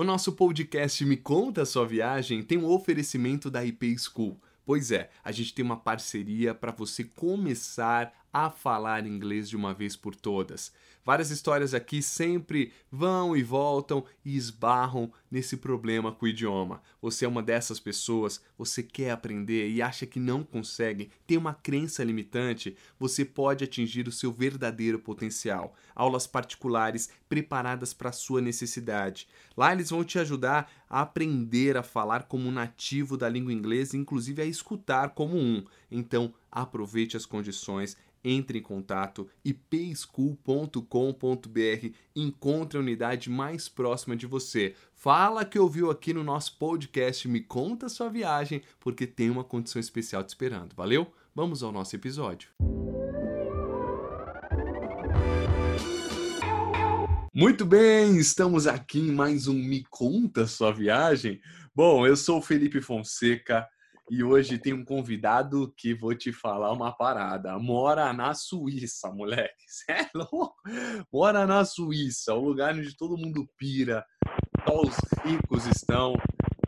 O nosso podcast Me Conta a Sua Viagem tem um oferecimento da IP School. Pois é, a gente tem uma parceria para você começar a falar inglês de uma vez por todas. Várias histórias aqui sempre vão e voltam e esbarram nesse problema com o idioma. Você é uma dessas pessoas, você quer aprender e acha que não consegue, tem uma crença limitante, você pode atingir o seu verdadeiro potencial. Aulas particulares preparadas para a sua necessidade. Lá eles vão te ajudar a aprender a falar como nativo da língua inglesa, inclusive a escutar como um. Então, aproveite as condições entre em contato ipschool.com.br, encontre a unidade mais próxima de você. Fala que ouviu aqui no nosso podcast, me conta sua viagem, porque tem uma condição especial te esperando. Valeu? Vamos ao nosso episódio. Muito bem, estamos aqui em mais um Me Conta Sua Viagem. Bom, eu sou o Felipe Fonseca, e hoje tem um convidado que vou te falar uma parada. Mora na Suíça, moleque. Você é louco? Mora na Suíça, o lugar onde todo mundo pira. Só os ricos estão.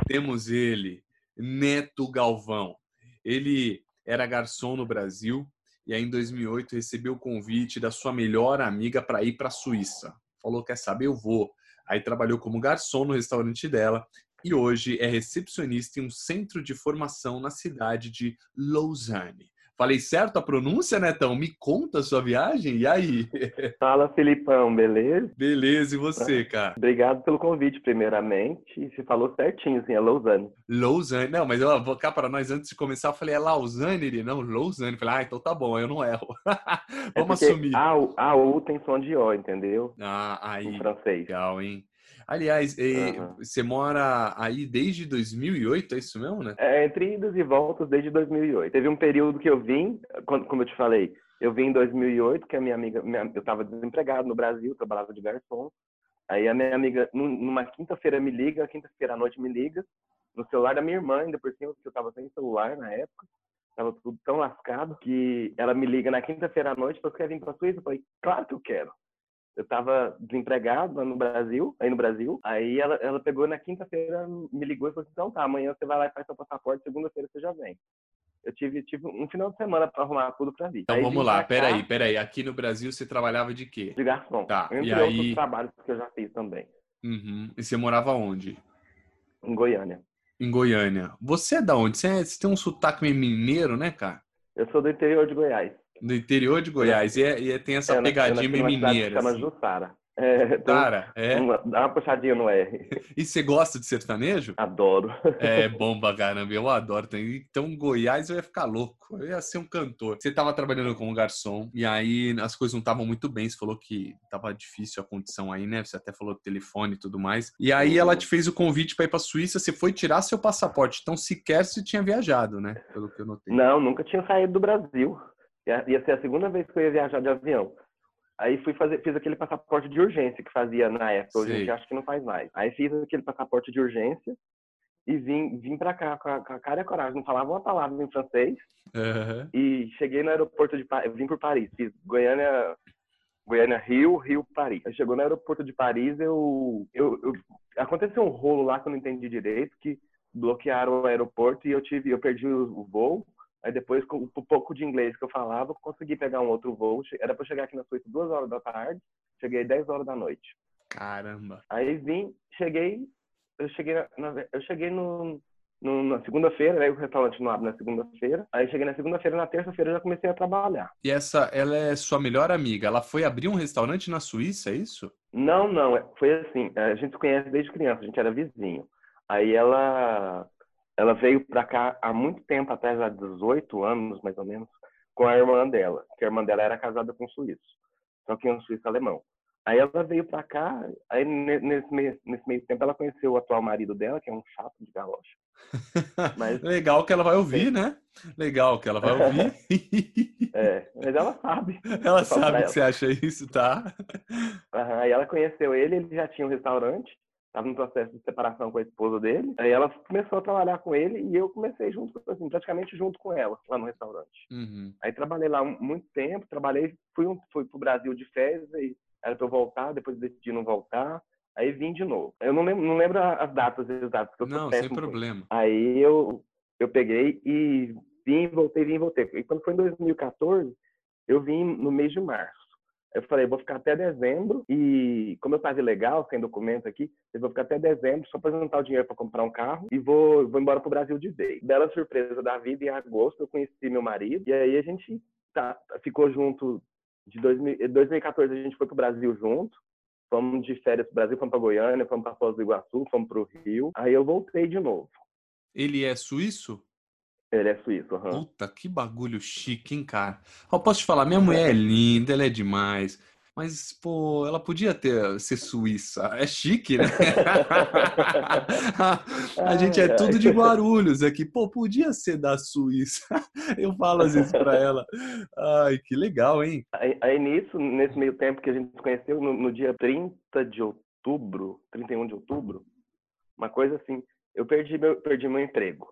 Temos ele, Neto Galvão. Ele era garçom no Brasil e aí em 2008 recebeu o convite da sua melhor amiga para ir para a Suíça. Falou: quer saber? Eu vou. Aí trabalhou como garçom no restaurante dela e hoje é recepcionista em um centro de formação na cidade de Lausanne. Falei certo a pronúncia, Netão? Me conta a sua viagem, e aí? Fala, Filipão, beleza? Beleza, e você, cara? Obrigado pelo convite, primeiramente. Você falou certinho, sim, é Lausanne. Lausanne, não, mas eu vou cá para nós, antes de começar, eu falei, é Lausanne? Ele, não, Lausanne. Eu falei, ah, então tá bom, eu não erro. Vamos é assumir. A, a U tem som de O, entendeu? Ah, aí. Em francês. Legal, hein? Aliás, uhum. você mora aí desde 2008, é isso mesmo, né? É, entre idas e voltas desde 2008. Teve um período que eu vim, como eu te falei, eu vim em 2008, que a minha amiga, minha, eu estava desempregado no Brasil, trabalhava de garçom. Aí a minha amiga, numa quinta-feira me liga, quinta-feira à noite me liga, no celular da minha irmã, ainda por cima, porque eu estava sem celular na época. Tava tudo tão lascado que ela me liga na quinta-feira à noite, você quer vir para a Suíça? Eu falei, claro que eu quero eu estava desempregado no Brasil, aí no Brasil. Aí ela, ela pegou na quinta-feira, me ligou e falou assim: então tá, amanhã você vai lá e faz seu passaporte, segunda-feira você já vem. Eu tive, tive um final de semana para arrumar tudo para vir. Então aí vamos lá, peraí, peraí. Aqui no Brasil você trabalhava de quê? De garçom. Tá, entre e outros aí... trabalhos que eu já fiz também. Uhum. E você morava onde? Em Goiânia. Em Goiânia. Você é da onde? Você, é, você tem um sotaque meio mineiro, né, cara? Eu sou do interior de Goiás. Do interior de Goiás. E, é, e é, tem essa é, pegadinha meio mineira. Chama assim. Jussara. É, então, Cara, é. Dá uma puxadinha no R. E você gosta de sertanejo? Adoro. É bom pra caramba, eu adoro. Então, Goiás eu ia ficar louco, eu ia ser um cantor. Você tava trabalhando como garçom e aí as coisas não estavam muito bem. Você falou que tava difícil a condição aí, né? Você até falou do telefone e tudo mais. E aí ela te fez o convite para ir pra Suíça, você foi tirar seu passaporte. Então, sequer você tinha viajado, né? Pelo que eu notei. Não, nunca tinha saído do Brasil. Ia ser a segunda vez que eu ia viajar de avião. Aí fui fazer, fiz aquele passaporte de urgência que fazia na época, hoje a gente acha que não faz mais. Aí fiz aquele passaporte de urgência e vim, vim pra cá com a, com a cara e a coragem. Não falava uma palavra em francês. Uhum. E cheguei no aeroporto de Paris, vim por Paris, fiz Goiânia, Goiânia, Rio, Rio, Paris. Aí chegou no aeroporto de Paris, eu, eu, eu, aconteceu um rolo lá que eu não entendi direito, que bloquearam o aeroporto e eu tive, eu perdi o voo. Aí depois, com o pouco de inglês que eu falava, consegui pegar um outro voo. Era para chegar aqui na Suíça duas horas da tarde, cheguei 10 horas da noite. Caramba! Aí vim, cheguei, eu cheguei, na, eu cheguei no, no na segunda-feira, aí o restaurante não abre na segunda-feira. Aí cheguei na segunda-feira, na terça-feira já comecei a trabalhar. E essa, ela é sua melhor amiga? Ela foi abrir um restaurante na Suíça, é isso? Não, não. É, foi assim. A gente se conhece desde criança, a gente era vizinho. Aí ela ela veio para cá há muito tempo atrás, há 18 anos mais ou menos, com a irmã dela, que a irmã dela era casada com um suíço, só que um suíço alemão. Aí ela veio para cá, aí nesse meio, nesse meio tempo ela conheceu o atual marido dela, que é um chato de galocha. Mas... Legal que ela vai ouvir, né? Legal que ela vai ouvir. é, mas ela sabe. Ela sabe que ela. você acha isso, tá? Uhum, aí ela conheceu ele, ele já tinha um restaurante, estava no processo de separação com a esposa dele. Aí ela começou a trabalhar com ele e eu comecei junto, assim, praticamente junto com ela, lá no restaurante. Uhum. Aí trabalhei lá muito tempo, trabalhei, fui, um, fui pro Brasil de férias e era para eu voltar, depois decidi não voltar. Aí vim de novo. Eu não lembro, não lembro as datas exatas. Que eu não, sem problema. Aí eu, eu peguei e vim, voltei, vim, voltei. E quando foi em 2014, eu vim no mês de março. Eu falei, vou ficar até dezembro e, como eu estava ilegal, sem documento aqui, eu vou ficar até dezembro só para juntar o dinheiro para comprar um carro e vou, vou embora para o Brasil de vez. Bela surpresa da vida, em agosto eu conheci meu marido e aí a gente tá, ficou junto de 2000, 2014 a gente foi para o Brasil junto. Fomos de férias para o Brasil, fomos para Goiânia, fomos para Foz do Iguaçu, fomos para o Rio. Aí eu voltei de novo. Ele é suíço? Ele é suíço, aham. Uhum. Puta, que bagulho chique, hein, cara? Eu posso te falar, minha mulher é linda, ela é demais. Mas, pô, ela podia ter, ser suíça. É chique, né? a gente é tudo de Guarulhos aqui. Pô, podia ser da Suíça. Eu falo às vezes pra ela. Ai, que legal, hein? Aí, aí nisso, nesse meio tempo que a gente se conheceu, no, no dia 30 de outubro, 31 de outubro, uma coisa assim, eu perdi meu, perdi meu emprego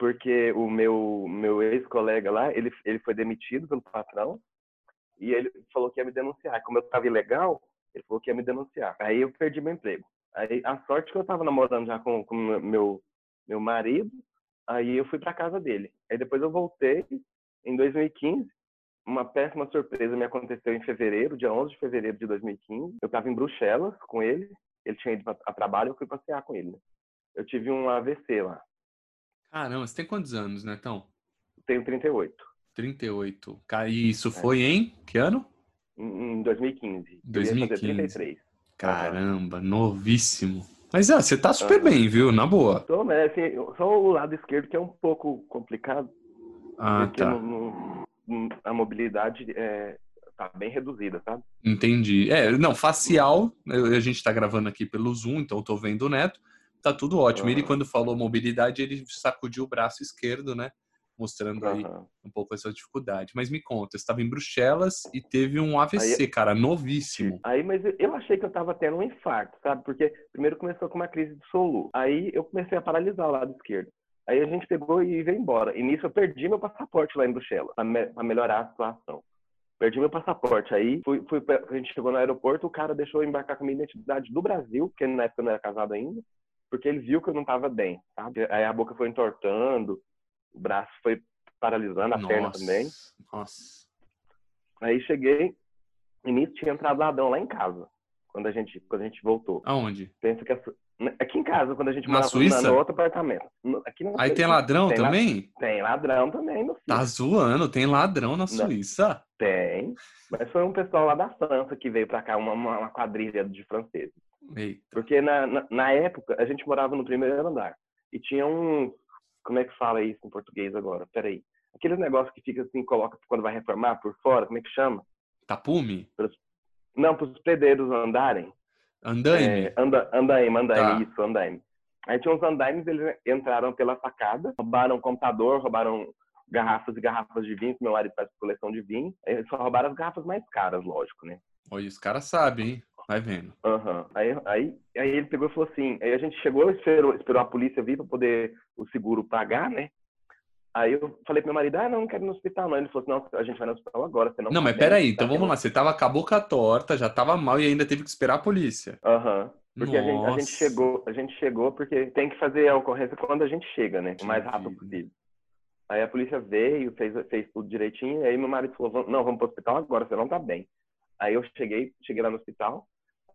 porque o meu meu ex-colega lá, ele, ele foi demitido pelo patrão e ele falou que ia me denunciar. Como eu estava ilegal, ele falou que ia me denunciar. Aí eu perdi meu emprego. Aí a sorte que eu estava namorando já com, com meu meu marido, aí eu fui para casa dele. Aí depois eu voltei em 2015. Uma péssima surpresa me aconteceu em fevereiro, dia 11 de fevereiro de 2015. Eu estava em Bruxelas com ele, ele tinha ido a trabalho, eu fui passear com ele. Né? Eu tive um AVC lá. Caramba, você tem quantos anos, Netão? Tenho 38. 38. Cara, e isso é. foi em que ano? Em 2015. 2015. 33. Caramba, uhum. novíssimo. Mas é, você tá super uhum. bem, viu? Na boa. Tô, mas assim, só o lado esquerdo que é um pouco complicado. Ah, porque tá. No, no, a mobilidade é, tá bem reduzida, sabe? Entendi. É, não, facial, a gente tá gravando aqui pelo Zoom, então eu tô vendo o Neto tá tudo ótimo. Uhum. Ele, quando falou mobilidade, ele sacudiu o braço esquerdo, né? Mostrando aí uhum. um pouco essa dificuldade. Mas me conta, você estava em Bruxelas e teve um AVC, aí, cara, novíssimo. Aí, mas eu achei que eu estava tendo um infarto, sabe? Porque primeiro começou com uma crise de soluço. Aí eu comecei a paralisar o lado esquerdo. Aí a gente pegou e veio embora. E nisso eu perdi meu passaporte lá em Bruxelas, para me melhorar a situação. Perdi meu passaporte. Aí fui, fui, a gente chegou no aeroporto, o cara deixou eu embarcar com a minha identidade do Brasil, porque na época eu não era casado ainda porque ele viu que eu não estava bem, sabe? Aí a boca foi entortando, o braço foi paralisando, a nossa, perna também. Nossa. Aí cheguei, e nisso tinha entrado ladrão lá em casa, quando a gente, quando a gente voltou. Aonde? Pensa que aqui em casa, quando a gente na Suíça? no outro apartamento. Aqui Aí Suíça, tem ladrão tem também? La... Tem ladrão também no Tá zoando, tem ladrão na Suíça? Tem. Mas foi um pessoal lá da França que veio para cá, uma, uma quadrilha de franceses. Eita. Porque na, na, na, época a gente morava no primeiro andar e tinha um. Como é que fala isso em português agora? Peraí. Aqueles negócios que fica assim, coloca quando vai reformar por fora, como é que chama? Tapume? Pros, não, para os pedreiros andarem. Andaime? É, anda, andaime, andaime, Tá. isso, andaime. Aí tinha uns andaimes, eles entraram pela sacada, roubaram computador, roubaram garrafas e garrafas de vinho, que meu marido faz coleção de vinho. Eles só roubaram as garrafas mais caras, lógico, né? Olha, os caras sabem, hein? Vai vendo. Aham. Aí, aí, aí ele pegou e falou assim, aí a gente chegou, esperou, esperou a polícia vir para poder o seguro pagar, né? Aí eu falei pro meu marido, ah, não, não quero ir no hospital, não. Ele falou assim, não, a gente vai no hospital agora, você não Não, tá mas bem, peraí, tá então vamos tendo- lá. Você tava com a boca torta, já tava mal e ainda teve que esperar a polícia. Aham. Porque a gente, a gente chegou, a gente chegou porque tem que fazer a ocorrência quando a gente chega, né? O mais rápido possível. Aí a polícia veio, fez, fez tudo direitinho, aí meu marido falou, "Vamos- não, vamos pro hospital agora, você não tá bem. Aí eu cheguei, cheguei lá no hospital,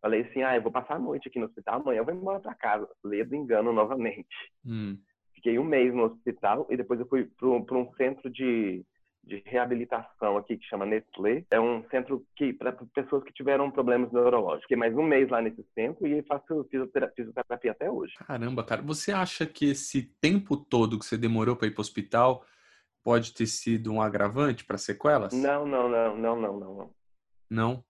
falei assim, ah, eu vou passar a noite aqui no hospital, amanhã eu vou embora pra casa. Ledo engano novamente. Hum. Fiquei um mês no hospital e depois eu fui para um centro de, de reabilitação aqui que chama Nestlé. É um centro que para pessoas que tiveram problemas neurológicos. Fiquei mais um mês lá nesse centro e faço fisiotera- fisioterapia até hoje. Caramba, cara. Você acha que esse tempo todo que você demorou para ir pro hospital pode ter sido um agravante para sequelas? Não, não, não, não, não, não, não.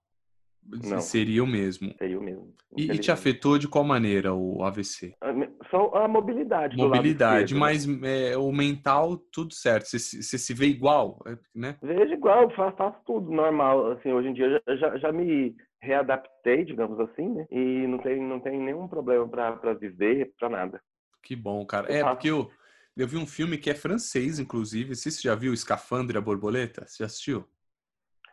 Não? Seria o mesmo. Seria o mesmo. E, e te afetou de qual maneira o AVC? A me- Só a mobilidade. Mobilidade, esquerdo, né? mas é, o mental, tudo certo. Você, se- você se vê igual, é, né? Vejo igual, faço, faço tudo normal. Assim, hoje em dia eu já, já me readaptei, digamos assim, né? E não tem, não tem nenhum problema para viver, para nada. Que bom, cara. Eu É, faço. porque eu, eu vi um filme que é francês, inclusive. Você já viu Escafandre a Borboleta? Você já assistiu?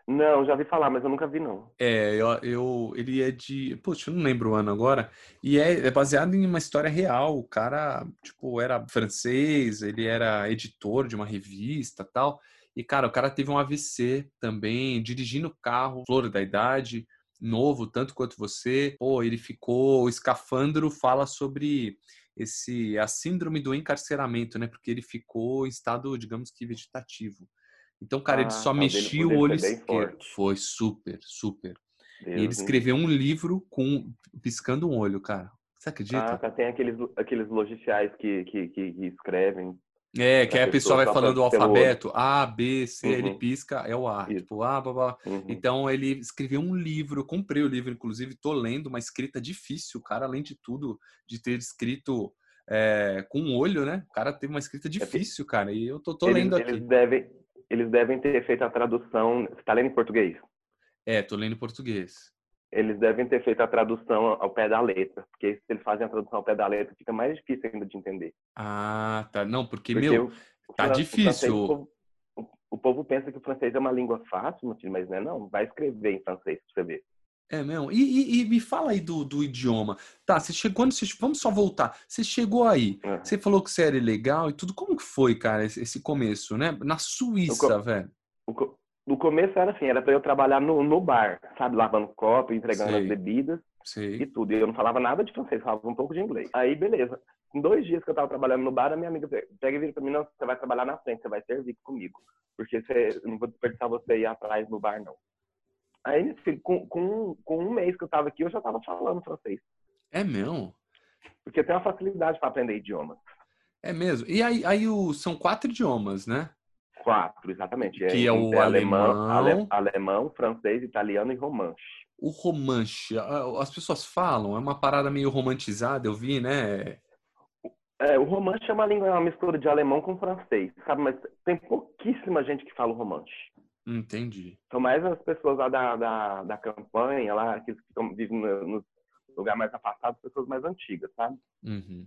Não, já vi falar, mas eu nunca vi, não. É, eu, eu, ele é de. Poxa, eu não lembro o ano agora. E é, é, baseado em uma história real. O cara, tipo, era francês, ele era editor de uma revista tal. E, cara, o cara teve um AVC também, dirigindo carro, flor da idade, novo, tanto quanto você. Pô, ele ficou. O escafandro fala sobre esse a síndrome do encarceramento, né? Porque ele ficou em estado, digamos que vegetativo. Então, cara, ah, ele só mexia o olho esquerdo. Foi super, super. Deus e ele escreveu um livro com piscando um olho, cara. Você acredita? Ah, tá, tem aqueles, aqueles logiciais que, que, que, que escrevem. É, que aí a pessoa vai falando o alfabeto, A, B, C, uhum. ele pisca, é o A. Isso. Tipo, A, blá, blá. Uhum. Então ele escreveu um livro, comprei o livro, inclusive, tô lendo, uma escrita difícil, cara, além de tudo, de ter escrito é, com um olho, né? O cara teve uma escrita é difícil, cara, e eu tô, tô eles, lendo aqui. Eles devem, eles devem ter feito a tradução. Você está lendo em português? É, tô lendo em português. Eles devem ter feito a tradução ao pé da letra, porque se eles fazem a tradução ao pé da letra, fica mais difícil ainda de entender. Ah, tá. Não, porque, porque meu, o, tá o difícil. O, povo, o, o povo, pensa que o francês é uma língua fácil, mas não é não. Vai escrever em francês pra você ver. É mesmo? E, e, e, me fala aí do, do idioma. Tá, você chegou, você, vamos só voltar. Você chegou aí, uhum. você falou que você era legal e tudo. Como que foi, cara, esse, esse começo, né? Na Suíça, velho. O, no começo era assim, era para eu trabalhar no, no bar, sabe? Lavando copo, entregando Sei. as bebidas Sei. e tudo. E eu não falava nada de francês, falava um pouco de inglês. Aí, beleza. Em dois dias que eu tava trabalhando no bar, a minha amiga pega e vira pra mim, não, você vai trabalhar na frente, você vai servir comigo. Porque você, não vou desperdiçar você ir atrás no bar, não. Aí, com, com, com um mês que eu tava aqui, eu já tava falando francês. É mesmo? Porque tem uma facilidade para aprender idiomas. É mesmo. E aí, aí o, são quatro idiomas, né? Quatro, exatamente. Que é, é o alemão, alemão, alemão, francês, italiano e romanche. O romanche, as pessoas falam, é uma parada meio romantizada, eu vi, né? É, o romanche é uma língua, é uma mistura de alemão com francês, sabe? Mas tem pouquíssima gente que fala o romanche. Entendi. São mais as pessoas lá da, da, da campanha, lá, que vivem no, no lugar mais afastado, pessoas mais antigas, sabe? Uhum.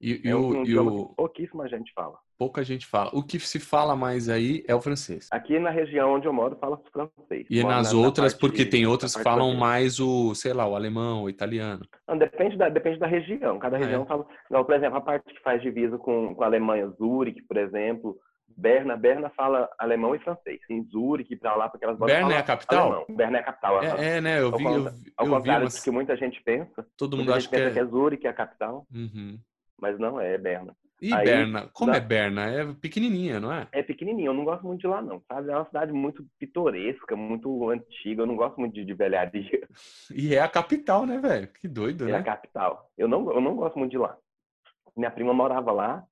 E, e, é um, o, e o... pouquíssima gente fala. Pouca gente fala. O que se fala mais aí é o francês. Aqui na região onde eu moro, fala francês. E nas na, outras, na porque tem outras que falam mais o, sei lá, o alemão, o italiano. Não, depende, da, depende da região. Cada região ah, é. fala. Não, por exemplo, a parte que faz divisa com, com a Alemanha, Zurich, por exemplo, Berna, Berna fala alemão e francês. Em Zurich, pra lá, porque elas Berna é a capital? Alemão. Berna é a capital. É, é, né? Eu vi. Ao, eu, ao eu contrário vi que muita gente pensa. Todo mundo acha que é... que é Zurich, é a capital. Uhum. Mas não é, é Berna. E Aí, Berna? Como é Berna? É pequenininha, não é? É pequenininha. Eu não gosto muito de lá, não. Sabe? É uma cidade muito pitoresca, muito antiga. Eu não gosto muito de, de velharia. E é a capital, né, velho? Que doido, é né? É a capital. Eu não, eu não gosto muito de lá. Minha prima morava lá.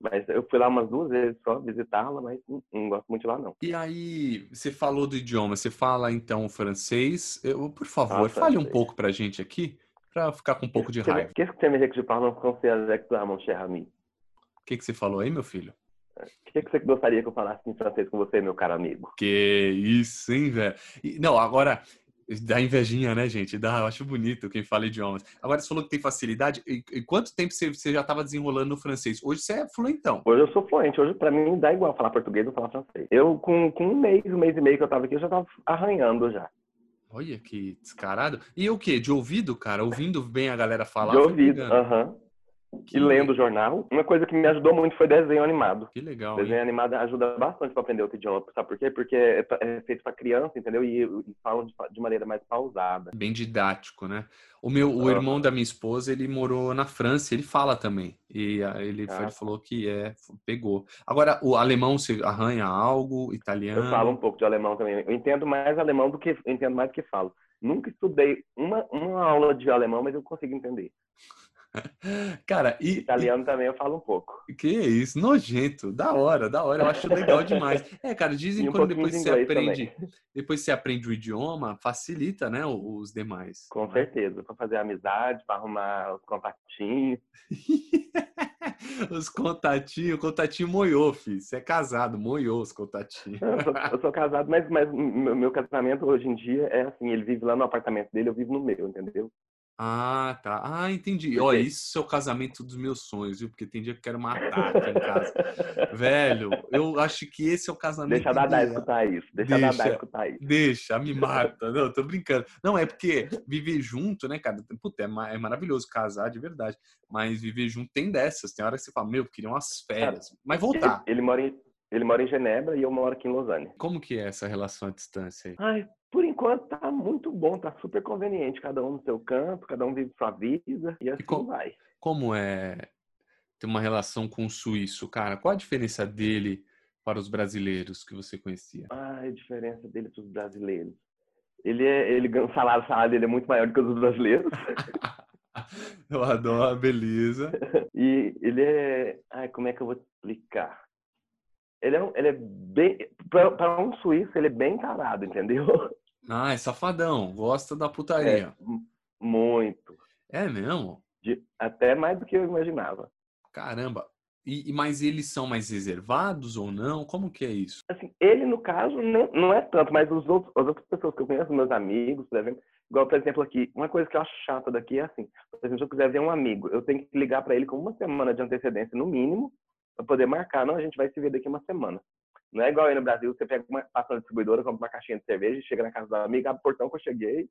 Mas eu fui lá umas duas vezes só visitá-la, mas não, não, gosto muito de lá, não. E aí, você falou do idioma, você fala então francês. Eu, por favor, ah, fale um pouco pra gente aqui, pra ficar com um pouco de raiva. Qu'est-ce que você que je parle en français avec toi, mon cher ami? O que, que você falou aí, meu filho? O que, que você gostaria que eu falasse em francês com você, meu caro amigo? Que isso, hein, velho? Não, agora, Dá invejinha, né, gente? Dá, eu acho bonito quem fala idiomas. Agora, você falou que tem facilidade. E, e quanto tempo você, você já estava desenrolando no francês? Hoje você é fluentão. Hoje eu sou fluente. Hoje, para mim, dá igual falar português ou falar francês. Eu, com, com um mês, um mês e meio que eu estava aqui, eu já estava arranhando já. Olha que descarado. E o quê? De ouvido, cara? Ouvindo bem a galera falar? De ouvido, aham. E lendo o jornal. Uma coisa que me ajudou muito foi desenho animado. Que legal. Desenho hein? animado ajuda bastante para aprender outro idioma. Sabe por quê? Porque é, é feito para criança, entendeu? E, e falam de, de, maneira mais pausada. Bem didático, né? O meu, o irmão da minha esposa, ele morou na França. Ele fala também. E ele, ah. ele falou que é, pegou. Agora, o alemão você arranha algo? Italiano? Eu falo um pouco de alemão também. Eu entendo mais alemão do que entendo mais do que falo. Nunca estudei uma, uma aula de alemão, mas eu consigo entender. Cara, e. Italiano e, também eu falo um pouco. Que isso, nojento, da hora, da hora, eu acho legal demais. É, cara, dizem um quando depois de você aprende, também. depois você aprende o idioma, facilita, né, os demais. Com né? certeza, para fazer amizade, para arrumar os contatinhos. os contatinhos, contatinho moiou, filho. Você é casado, moiou os contatinhos. Eu sou, eu sou casado, mas, mas meu, meu casamento hoje em dia é assim, ele vive lá no apartamento dele, eu vivo no meu, entendeu? Ah, tá. Ah, entendi. Ó, isso é o casamento dos meus sonhos, viu? Porque tem dia que eu quero matar aqui em casa. Velho, eu acho que esse é o casamento. Deixa a Dadá escutar isso. Deixa, deixa a Dadá escutar isso. Deixa, me mata. Não, tô brincando. Não, é porque viver junto, né, cara? Puta, é, é maravilhoso casar de verdade. Mas viver junto tem dessas. Tem hora que você fala, meu, queria umas férias. Mas voltar. Ele, ele mora em, ele mora em Genebra e eu moro aqui em Lausanne. Como que é essa relação à distância aí? Ai, por enquanto tá muito bom, tá super conveniente. Cada um no seu canto, cada um vive sua vida e assim e como, vai. Como é ter uma relação com o suíço, cara? Qual a diferença dele para os brasileiros que você conhecia? Ah, a diferença dele para os brasileiros. Ele é, ele ganha o salário, o salário dele é muito maior do que os brasileiros. Eu adoro, beleza. e ele é, ai, como é que eu vou explicar? Ele é, ele é bem. Para um suíço, ele é bem tarado, entendeu? Ah, é safadão. Gosta da putaria. É, muito. É mesmo? De, até mais do que eu imaginava. Caramba. E, mas eles são mais reservados ou não? Como que é isso? Assim, ele, no caso, não, não é tanto, mas os outros, as outras pessoas que eu conheço, meus amigos, por exemplo, igual, por exemplo, aqui, uma coisa que eu acho chata daqui é assim, por exemplo, se eu quiser ver um amigo, eu tenho que ligar para ele com uma semana de antecedência, no mínimo, para poder marcar. Não, a gente vai se ver daqui uma semana. Não é igual aí no Brasil, você pega uma, passa na distribuidora, compra uma caixinha de cerveja, chega na casa da amiga, abre o portão que eu cheguei.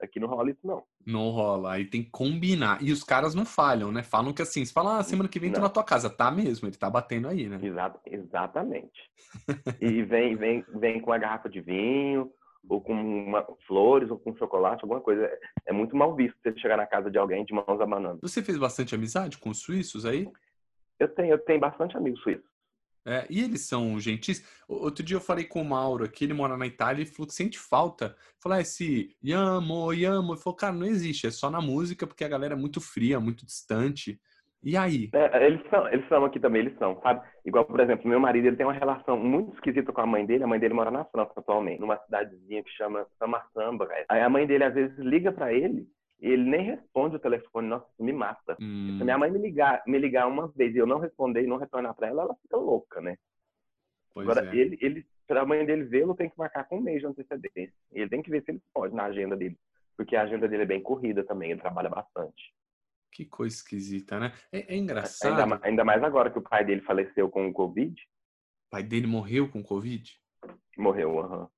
Aqui não rola isso, não. Não rola. Aí tem que combinar. E os caras não falham, né? Falam que assim, você fala, ah, semana que vem tô na tua casa. Tá mesmo, ele tá batendo aí, né? Exato, exatamente. e vem, vem, vem com uma garrafa de vinho, ou com uma, flores, ou com chocolate, alguma coisa. É muito mal visto você chegar na casa de alguém de mãos abanando. Você fez bastante amizade com os suíços aí? Eu tenho, eu tenho bastante amigos suíços. É, e eles são gentis. Outro dia eu falei com o Mauro aqui, ele mora na Itália, ele falou que sente falta. Falar ah, esse yamo, yamo. Ele falou, cara, não existe, é só na música, porque a galera é muito fria, muito distante. E aí? É, eles são, eles são aqui também, eles são, sabe? Igual, por exemplo, meu marido, ele tem uma relação muito esquisita com a mãe dele. A mãe dele mora na França atualmente, numa cidadezinha que chama Samassamba. Aí a mãe dele, às vezes, liga para ele ele nem responde o telefone, nossa, isso me mata. Hum. Se minha mãe me ligar, me ligar uma vez e eu não responder e não retornar para ela, ela fica louca, né? Pois Agora, é. ele, ele para a mãe dele vê-lo, tem que marcar com um mês de antecedência. Ele tem que ver se ele pode na agenda dele, porque a agenda dele é bem corrida também, ele trabalha bastante. Que coisa esquisita, né? É, é engraçado. Ainda, ainda, mais agora que o pai dele faleceu com o Covid. O pai dele morreu com Covid? Morreu, aham. Uhum.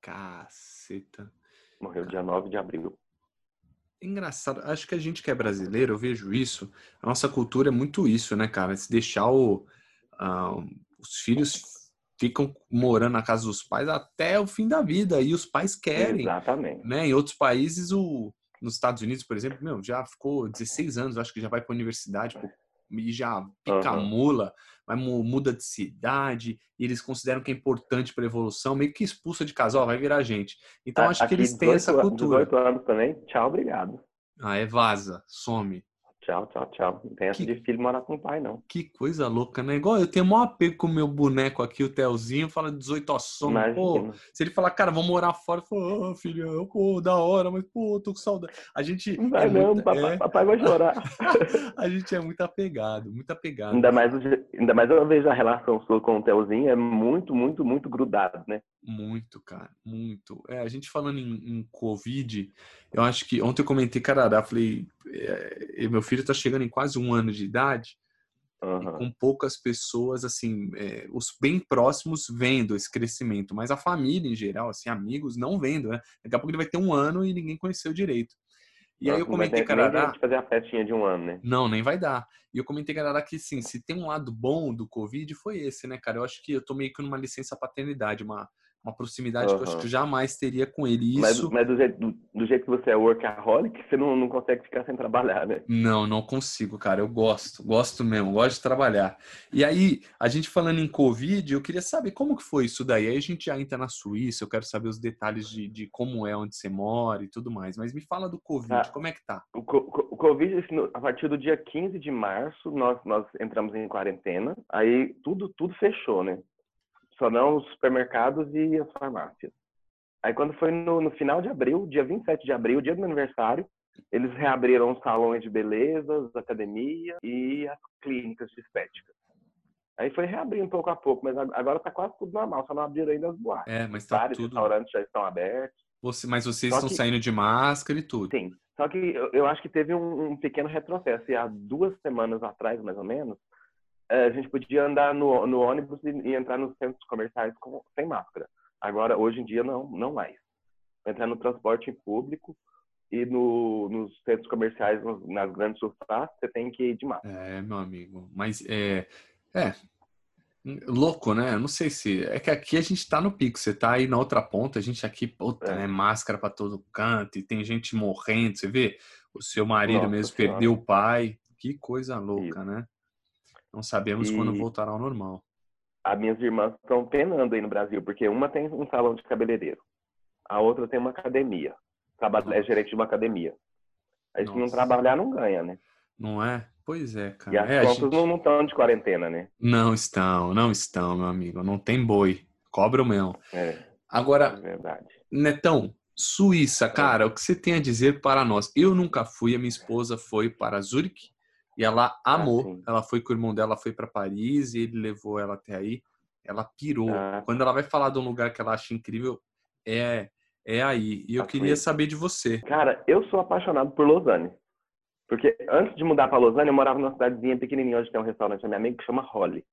Caceta. Morreu dia 9 de abril engraçado. Acho que a gente que é brasileiro, eu vejo isso. A nossa cultura é muito isso, né, cara? Se deixar o, uh, os filhos ficam morando na casa dos pais até o fim da vida e os pais querem. Exatamente. Né? Em outros países, o, nos Estados Unidos, por exemplo, meu, já ficou 16 anos, acho que já vai para a universidade e já pica uhum. mula, vai muda de cidade, e eles consideram que é importante para a evolução, meio que expulsa de casa, ó, vai virar gente. Então acho que eles têm essa cultura. 18 anos também, tchau, obrigado. Ah, é vaza, some. Tchau, tchau, tchau. Não tem essa que, de filho morar com o pai, não. Que coisa louca, né? Igual eu tenho maior apego com o meu boneco aqui, o Telzinho, fala 18 a sono. Pô, se ele falar, cara, vamos morar fora, eu falo, oh, filho, pô, da hora, mas pô, tô com saudade. A gente. Não vai é não, muito, papai, é... papai vai chorar. a gente é muito apegado, muito apegado. Ainda mais, ainda mais eu vejo a relação sua com o Telzinho, é muito, muito, muito grudado, né? Muito, cara, muito. É, a gente falando em, em Covid, eu acho que ontem eu comentei, cara, falei, é, meu filho está chegando em quase um ano de idade, uhum. com poucas pessoas, assim, é, os bem próximos vendo esse crescimento, mas a família em geral, assim, amigos, não vendo, né? Daqui a pouco ele vai ter um ano e ninguém conheceu direito. E aí eu comentei, cara, fazer a festinha de um ano, né? Não, nem vai dar. E eu comentei, cara, que sim, se tem um lado bom do Covid, foi esse, né, cara? Eu acho que eu tô meio que numa licença paternidade, uma uma proximidade uhum. que eu acho que eu jamais teria com ele. Isso... Mas, mas do, jeito, do, do, jeito que você é workaholic, você não, não consegue ficar sem trabalhar, né? Não, não consigo, cara. Eu gosto, gosto mesmo, gosto de trabalhar. E aí, a gente falando em Covid, eu queria saber como que foi isso daí. Aí a gente já entra na Suíça, eu quero saber os detalhes de, de como é onde você mora e tudo mais. Mas me fala do Covid, ah, como é que tá? O, o Covid, assim, a partir do dia 15 de março, nós, nós entramos em quarentena. Aí tudo, tudo fechou, né? Só não os supermercados e as farmácias. Aí quando foi no, no, final de abril, dia 27 de abril, dia do meu aniversário, eles reabriram os salões de beleza, as academias e as clínicas de estética. Aí foi reabrindo pouco a pouco, mas agora tá quase tudo normal, só não abriram ainda as boates. É, mas tá Vários tudo... restaurantes já estão abertos. Você, mas vocês só estão que... saindo de máscara e tudo. Sim, Só que eu, eu acho que teve um, um, pequeno retrocesso. E há duas semanas atrás, mais ou menos, a gente podia andar no, no ônibus e, e, entrar nos centros comerciais com, sem máscara. Agora, hoje em dia, não, não mais. Entrar no transporte público e no, nos centros comerciais, nas grandes surfaces, você tem que ir de máscara. É, meu amigo. Mas é, é louco, né? não sei se. É que aqui a gente tá no pico, você tá aí na outra ponta, a gente aqui, puta, é. né? Máscara para todo canto, e tem gente morrendo, você vê? O seu marido Nossa, mesmo senhora. perdeu o pai. Que coisa louca, Isso. né? Não sabemos e... quando voltará ao normal. As minhas irmãs estão penando aí no Brasil, porque uma tem um salão de cabeleireiro, a outra tem uma academia, trabalha, é gerente de uma academia. Aí se não trabalhar, não ganha, né? Não é? Pois é, cara. E as é, contas gente... não estão de quarentena, né? Não estão, não estão, meu amigo. Não tem boi. Cobra o mel. É. Agora, é verdade. Netão, Suíça, cara, é. o que você tem a dizer para nós? Eu nunca fui, a minha esposa foi para Zurique e ela ah, amou. Ah, ela foi com o irmão dela, foi para Paris e ele levou ela até aí. Ela pirou. Ah. Quando ela vai falar de um lugar que ela acha incrível, é é aí. E eu ah, queria saber de você. Cara, eu sou apaixonado por Lausanne. Porque antes de mudar para Lausanne, eu morava numa cidadezinha pequenininha onde tem um restaurante da minha amiga que chama Holly.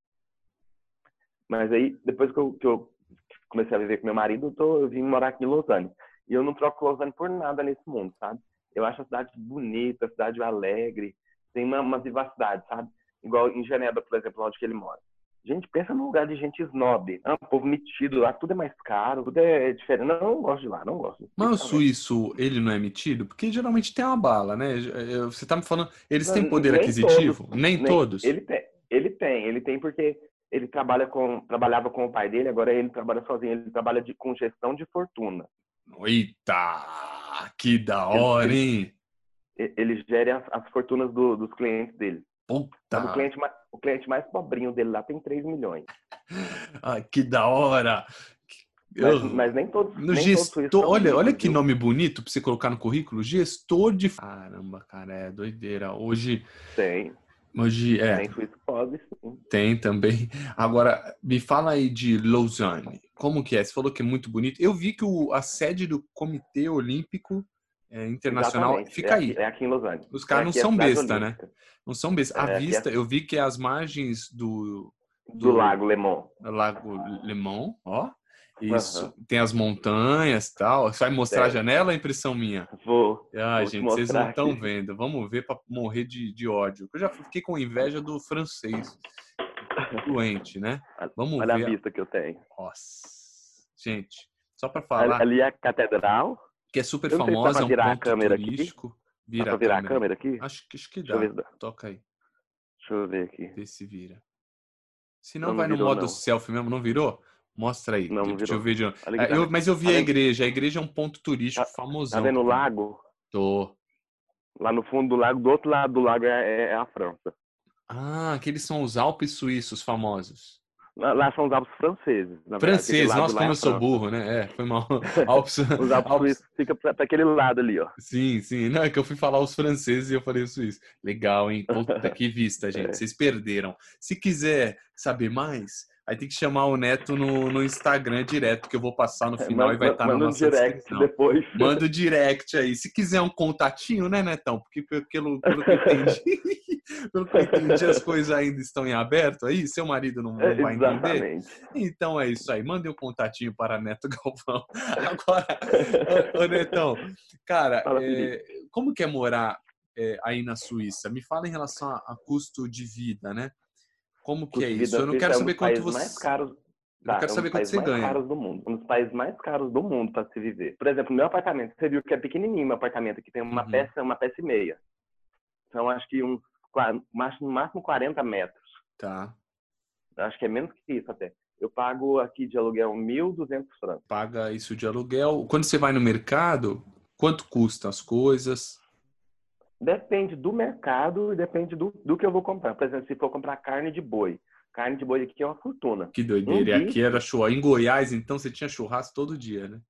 Mas aí, depois que eu, que eu comecei a viver com meu marido, eu, tô, eu vim morar aqui em Lausanne. E eu não troco Lausanne por nada nesse mundo, sabe? Eu acho a cidade bonita, a cidade alegre, tem uma, uma vivacidade, sabe? Igual em Genebra, por exemplo, onde que ele mora. Gente, pensa num lugar de gente snob. Ah, povo metido lá, tudo é mais caro, tudo é diferente. Não, não gosto de lá, não gosto. Mas o suíço, ele não é metido? Porque geralmente tem uma bala, né? Você tá me falando, eles têm poder nem aquisitivo? Todos, nem, nem, todos? Ele tem, ele tem, ele tem porque ele trabalha com, trabalhava com o pai dele, agora ele trabalha sozinho, ele trabalha de, com gestão de fortuna. Eita, que da hora, hein? Ele, ele gera as, as fortunas do, dos clientes dele. Puta. O cliente, o cliente mais pobrinho dele lá tem 3 milhões. Ah, que da hora! Mas, mas, nem todos. No nem gestor, todos olha, olha que nome bonito para você colocar no currículo. Gestor de. Caramba, cara, é doideira. Hoje. Tem. Hoje é. Tem suíço pode, sim. Tem também. Agora, me fala aí de Lausanne. Como que é? Você falou que é muito bonito. Eu vi que o, a sede do Comitê Olímpico é, Internacional Exatamente. fica é aí. é aqui em Lausanne. Os caras é não são besta, né? Não são besta. A é, vista, eu vi que é as margens do, do, do Lago Lemon. Lago Lemon, ó. Isso. Uhum. Tem as montanhas e tal. Você vai mostrar a janela é impressão minha? Vou. Ah, vou gente, vocês não estão vendo. Vamos ver para morrer de, de ódio. Eu já fiquei com inveja do francês. Doente, né? Vamos Olha ver. a vista que eu tenho. Nossa. Gente, só para falar. Ali é a catedral. Que é super famosa, é um virar ponto a câmera turístico. Aqui. Vira pra virar a câmera. a câmera aqui? Acho, acho que dá. Toca aí. Deixa eu ver aqui. Vê se vira. Se não, não vai no modo não. selfie mesmo, não virou? Mostra aí. Não, não Deixa virou. eu ver de... é, eu, mas eu vi a igreja. A igreja é um ponto turístico tá, famosão. Tá vendo o lago? Tô. Lá no fundo do lago, do outro lado do lago é, é a França. Ah, aqueles são os Alpes suíços famosos. Lá são os Alpes franceses. Franceses, nossa, como eu sou burro, né? É, foi mal. Alpes, os Alpes, Alpes... fica para aquele lado ali, ó. Sim, sim. Não, é que eu fui falar os franceses e eu falei o suíço. Legal, hein? Puta, que vista, gente. É. Vocês perderam. Se quiser saber mais, Aí tem que chamar o Neto no, no Instagram direto, que eu vou passar no final manda, e vai estar na nossa um direct descrição. depois. Manda o direct aí. Se quiser um contatinho, né, Netão? Porque pelo, pelo que eu entendi, pelo que eu entendi, as coisas ainda estão em aberto aí. Seu marido não, não é, vai entender. Então é isso aí. Mande um contatinho para Neto Galvão. Agora, ô, ô Netão, cara, Fala, é, como que é morar é, aí na Suíça? Me fala em relação a, a custo de vida, né? Como que é isso? Eu não quero saber quanto você. Mais caros, tá, eu quero saber é um quanto você mais ganha. Caros do mundo, um dos países mais caros do mundo para se viver. Por exemplo, meu apartamento, você viu que é pequenininho meu apartamento, que tem uma Uhum. peça, uma peça e meia. Então acho que qua- no máximo 40 metros. Tá. Acho que é menos que isso até. Eu pago aqui de aluguel 1.200 francos. Paga isso de aluguel. Quando você vai no mercado, quanto custam as coisas? Depende do mercado e depende do, do que eu vou comprar. Por exemplo, se for comprar carne de boi. Carne de boi aqui é uma fortuna. Que doideira. Um E aqui era churrasco. Em Goiás, então, você tinha churrasco todo dia, né?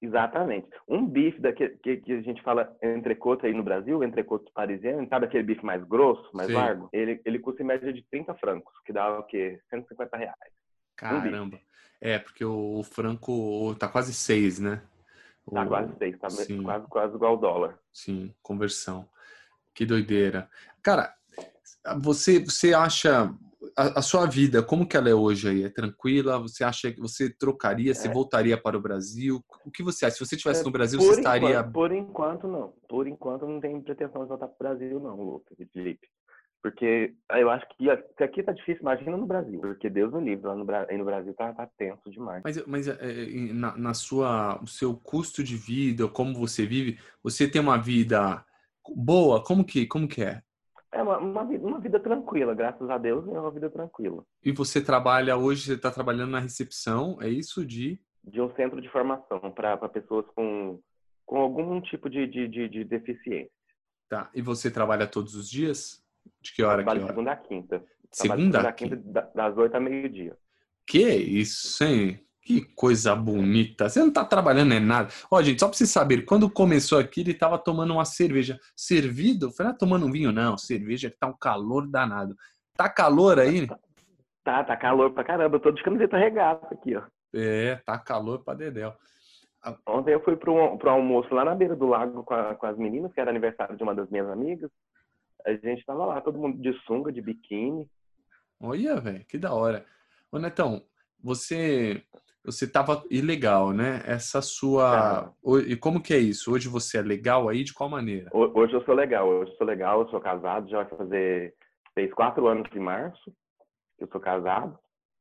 Exatamente. Um bife daqui, que, que a gente fala entrecote aí no Brasil, entrecote parisiano, sabe aquele bife mais grosso, mais Sim. largo? Ele, ele custa em média de 30 francos, que dá o quê? 150 reais. Caramba. É, porque o, o franco tá quase seis, né? Tá O- quase seis, tá sim. quase, quase igual o dólar. Sim, conversão. Que doideira. Cara, você você acha a, a sua vida, como que ela é hoje aí? É tranquila? Você acha que você trocaria, você É. voltaria para o Brasil? O que você acha? Se você estivesse no Brasil, você estaria Enquanto, por enquanto, não. Por enquanto, não tenho pretensão de voltar pro Brasil, não, Lucas e Felipe. Porque eu acho que, aqui tá difícil, imagina no Brasil. Porque Deus no livre, lá no, no Brasil tá, tá tenso demais. Mas, mas é, é, na, na sua, o seu custo de vida, como você vive, você tem uma vida boa? Como que, como que é? É uma, uma, vida, uma vida tranquila, graças a Deus, é uma vida tranquila. E você trabalha hoje, você está trabalhando na recepção, é isso de? De um centro de formação para pessoas com, com algum tipo de, de, de, de deficiência. Tá. E você trabalha todos os dias? De que hora a que hora? segunda a quinta. Segunda a quinta, da- das oito a meio-dia. Que isso, hein? Que coisa bonita. Você não tá trabalhando é nada. Ó, gente, só pra vocês saberem, quando começou aqui, ele tava tomando uma cerveja. Servido? Eu Falei, ah, tomando um vinho? Não, cerveja que tá um calor danado. Tá calor aí? Tá, tá calor pra caramba. Eu tô de camiseta regata aqui, ó. É, tá calor pra dedéu. Ontem eu fui pro, pro almoço lá na beira do lago com, a- com as meninas, que era aniversário de uma das minhas amigas. A gente tava lá, todo mundo de sunga, de biquíni. Olha, velho, que da hora. Ô, Netão, você você tava ilegal, né? Essa sua. Ho- E como que é isso? Hoje você é legal aí? De qual maneira? Ho- Hoje eu sou legal, hoje eu sou legal, eu sou casado, já vai fazer fez quatro anos de março. Eu sou casado.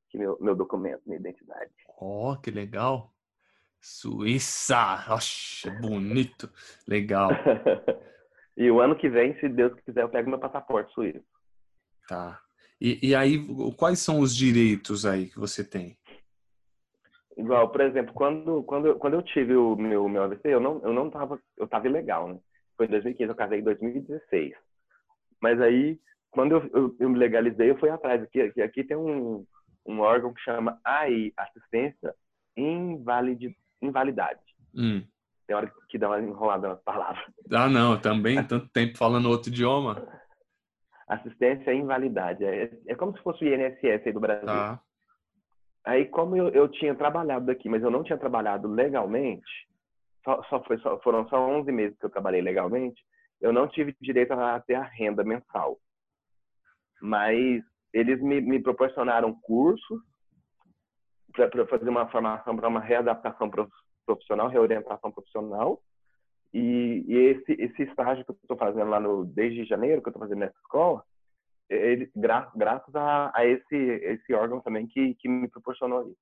Aqui meu, meu documento, minha identidade. Ó, que legal. Suíça! Oxe, bonito. Legal. e o ano que vem, se Deus quiser, eu pego meu passaporte suíço. Tá. E, e aí, quais são os direitos aí que você tem? Igual, por exemplo, quando, quando, quando eu tive o meu, meu AVC, eu não, eu não tava, eu tava ilegal, né? Foi em 2015, eu casei em 2016. Mas aí, quando eu, eu, eu me legalizei, eu fui atrás. Aqui, aqui, aqui tem um, um órgão que chama AI, Assistência Invalidi, Invalidade. Hum. Tem hora que dá uma enrolada nas palavras. Ah, não, também tanto tempo falando outro idioma. Assistência Invalidade. É, é como se fosse o INSS aí do Brasil. Tá. Aí, como eu, eu tinha trabalhado daqui, mas eu não tinha trabalhado legalmente, só, só foi, só- foram só 11 meses que eu trabalhei legalmente, eu não tive direito a ter a renda mensal. Mas eles me, me proporcionaram cursos para fazer uma formação para uma readaptação prof- profissional, reorientação profissional. E, e esse, esse estágio que eu estou fazendo lá no, desde janeiro, que eu estou fazendo nessa escola, ele, gra, graças a, a esse, esse órgão também que, que me proporcionou isso.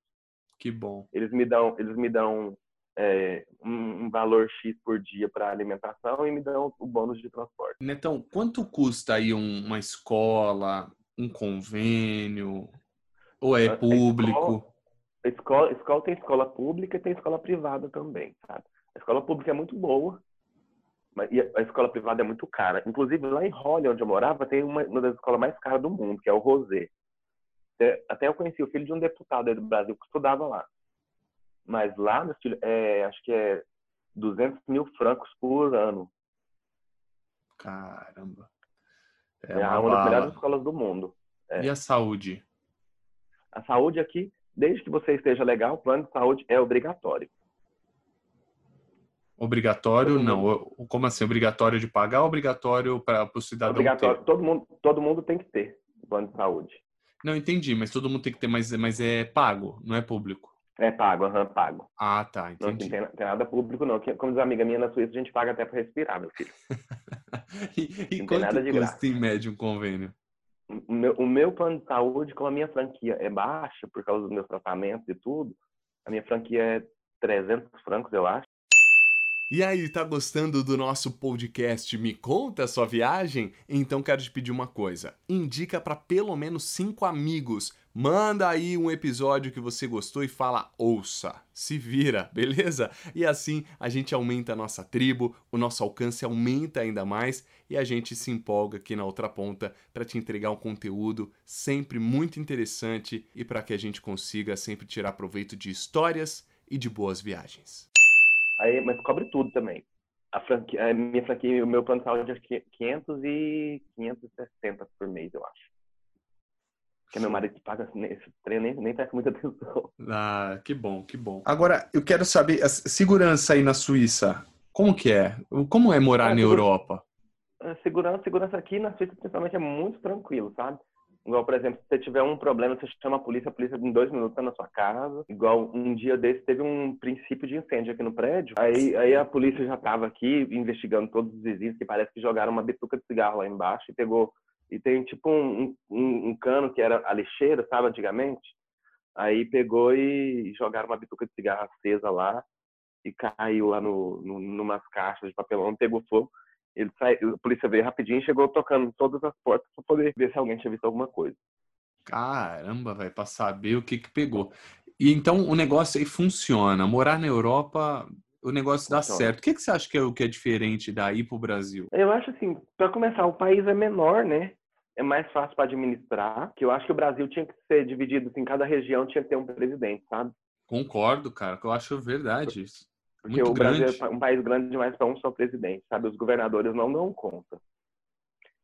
Que bom. Eles me dão, eles me dão é, um, um valor X por dia para alimentação e me dão o bônus de transporte. Netão, quanto custa aí um- uma escola, um convênio? Ou é a público? A escola, escola tem escola pública e tem escola privada também, sabe? A escola pública é muito boa, a a escola privada é muito cara. Inclusive, lá em Holly, onde eu morava, tem uma, uma das escolas mais caras do mundo, que é o Rosé. É, Até eu conheci o filho de um deputado aí do Brasil que estudava lá. Mas lá, meu filho, é, acho que é 200 mil francos por ano. Caramba. É, É uma uma das melhores escolas do mundo. é. E a saúde? A saúde aqui, desde que você esteja legal, o plano de saúde é obrigatório. Obrigatório? Todo Não. O- Como assim? Obrigatório de pagar ou obrigatório para o cidadão obrigatório. ter? Todo mundo, todo mundo tem que ter plano de saúde. Não, entendi, mas todo mundo tem que ter, mas, mas é pago, não é público. É pago, aham, pago. Ah, tá, Não entendi. tem, tem nada público, não. Como diz a amiga minha na Suíça, a gente paga até para respirar, meu filho. E, e Não tem nada de custa graça. em média um convênio? O meu, o meu plano de saúde, como a minha franquia é baixa, por causa dos meus tratamentos e tudo, a minha franquia é 300 francos, eu acho. E aí, tá gostando do nosso podcast Me Conta a Sua Viagem? Então quero te pedir uma coisa. Indica para pelo menos cinco amigos. Manda aí um episódio que você gostou e fala ouça. Se vira, beleza? E assim a gente aumenta a nossa tribo, o nosso alcance aumenta ainda mais e a gente se empolga aqui na outra ponta para te entregar um conteúdo sempre muito interessante e para que a gente consiga sempre tirar proveito de histórias e de boas viagens. Aí, mas cobre tudo também. A, franquia, a minha franquia, o meu plano de saúde é 500 e 560 por mês, eu acho. Que é meu marido paga nesse trem, nem, nem presta muita atenção. Ah, que bom, que bom. Agora, eu quero saber, a segurança aí na Suíça, como que é? Como é morar é, na Europa? Segurança, segurança aqui na Suíça, principalmente, é muito tranquilo, sabe? Igual, por exemplo, se você tiver um problema, você chama a polícia, a polícia em dois minutos tá na sua casa. Igual um dia desse teve um princípio de incêndio aqui no prédio. Aí, aí a polícia já estava aqui investigando todos os vizinhos, que parece que jogaram uma bituca de cigarro lá embaixo e pegou. E tem tipo um, um, um cano que era a lixeira, sabe, antigamente? Aí pegou e jogaram uma bituca de cigarro acesa lá e caiu lá no, no, numas caixas de papelão, pegou fogo. Ele saiu, a polícia veio rapidinho e chegou tocando todas as portas para poder ver se alguém tinha visto alguma coisa. Caramba, vai para saber o que que pegou. E então o negócio aí funciona. Morar na Europa, o negócio funciona. dá certo. O que, que você acha que é o que é diferente daí para o Brasil? Eu acho assim, para começar, o país é menor, né? É mais fácil para administrar. Que eu acho que o Brasil tinha que ser dividido, assim, cada região tinha que ter um presidente, sabe? Concordo, cara. Eu acho verdade isso. Porque Muito o Brasil grande. é um país grande demais para um só presidente, sabe? Os governadores não dão conta.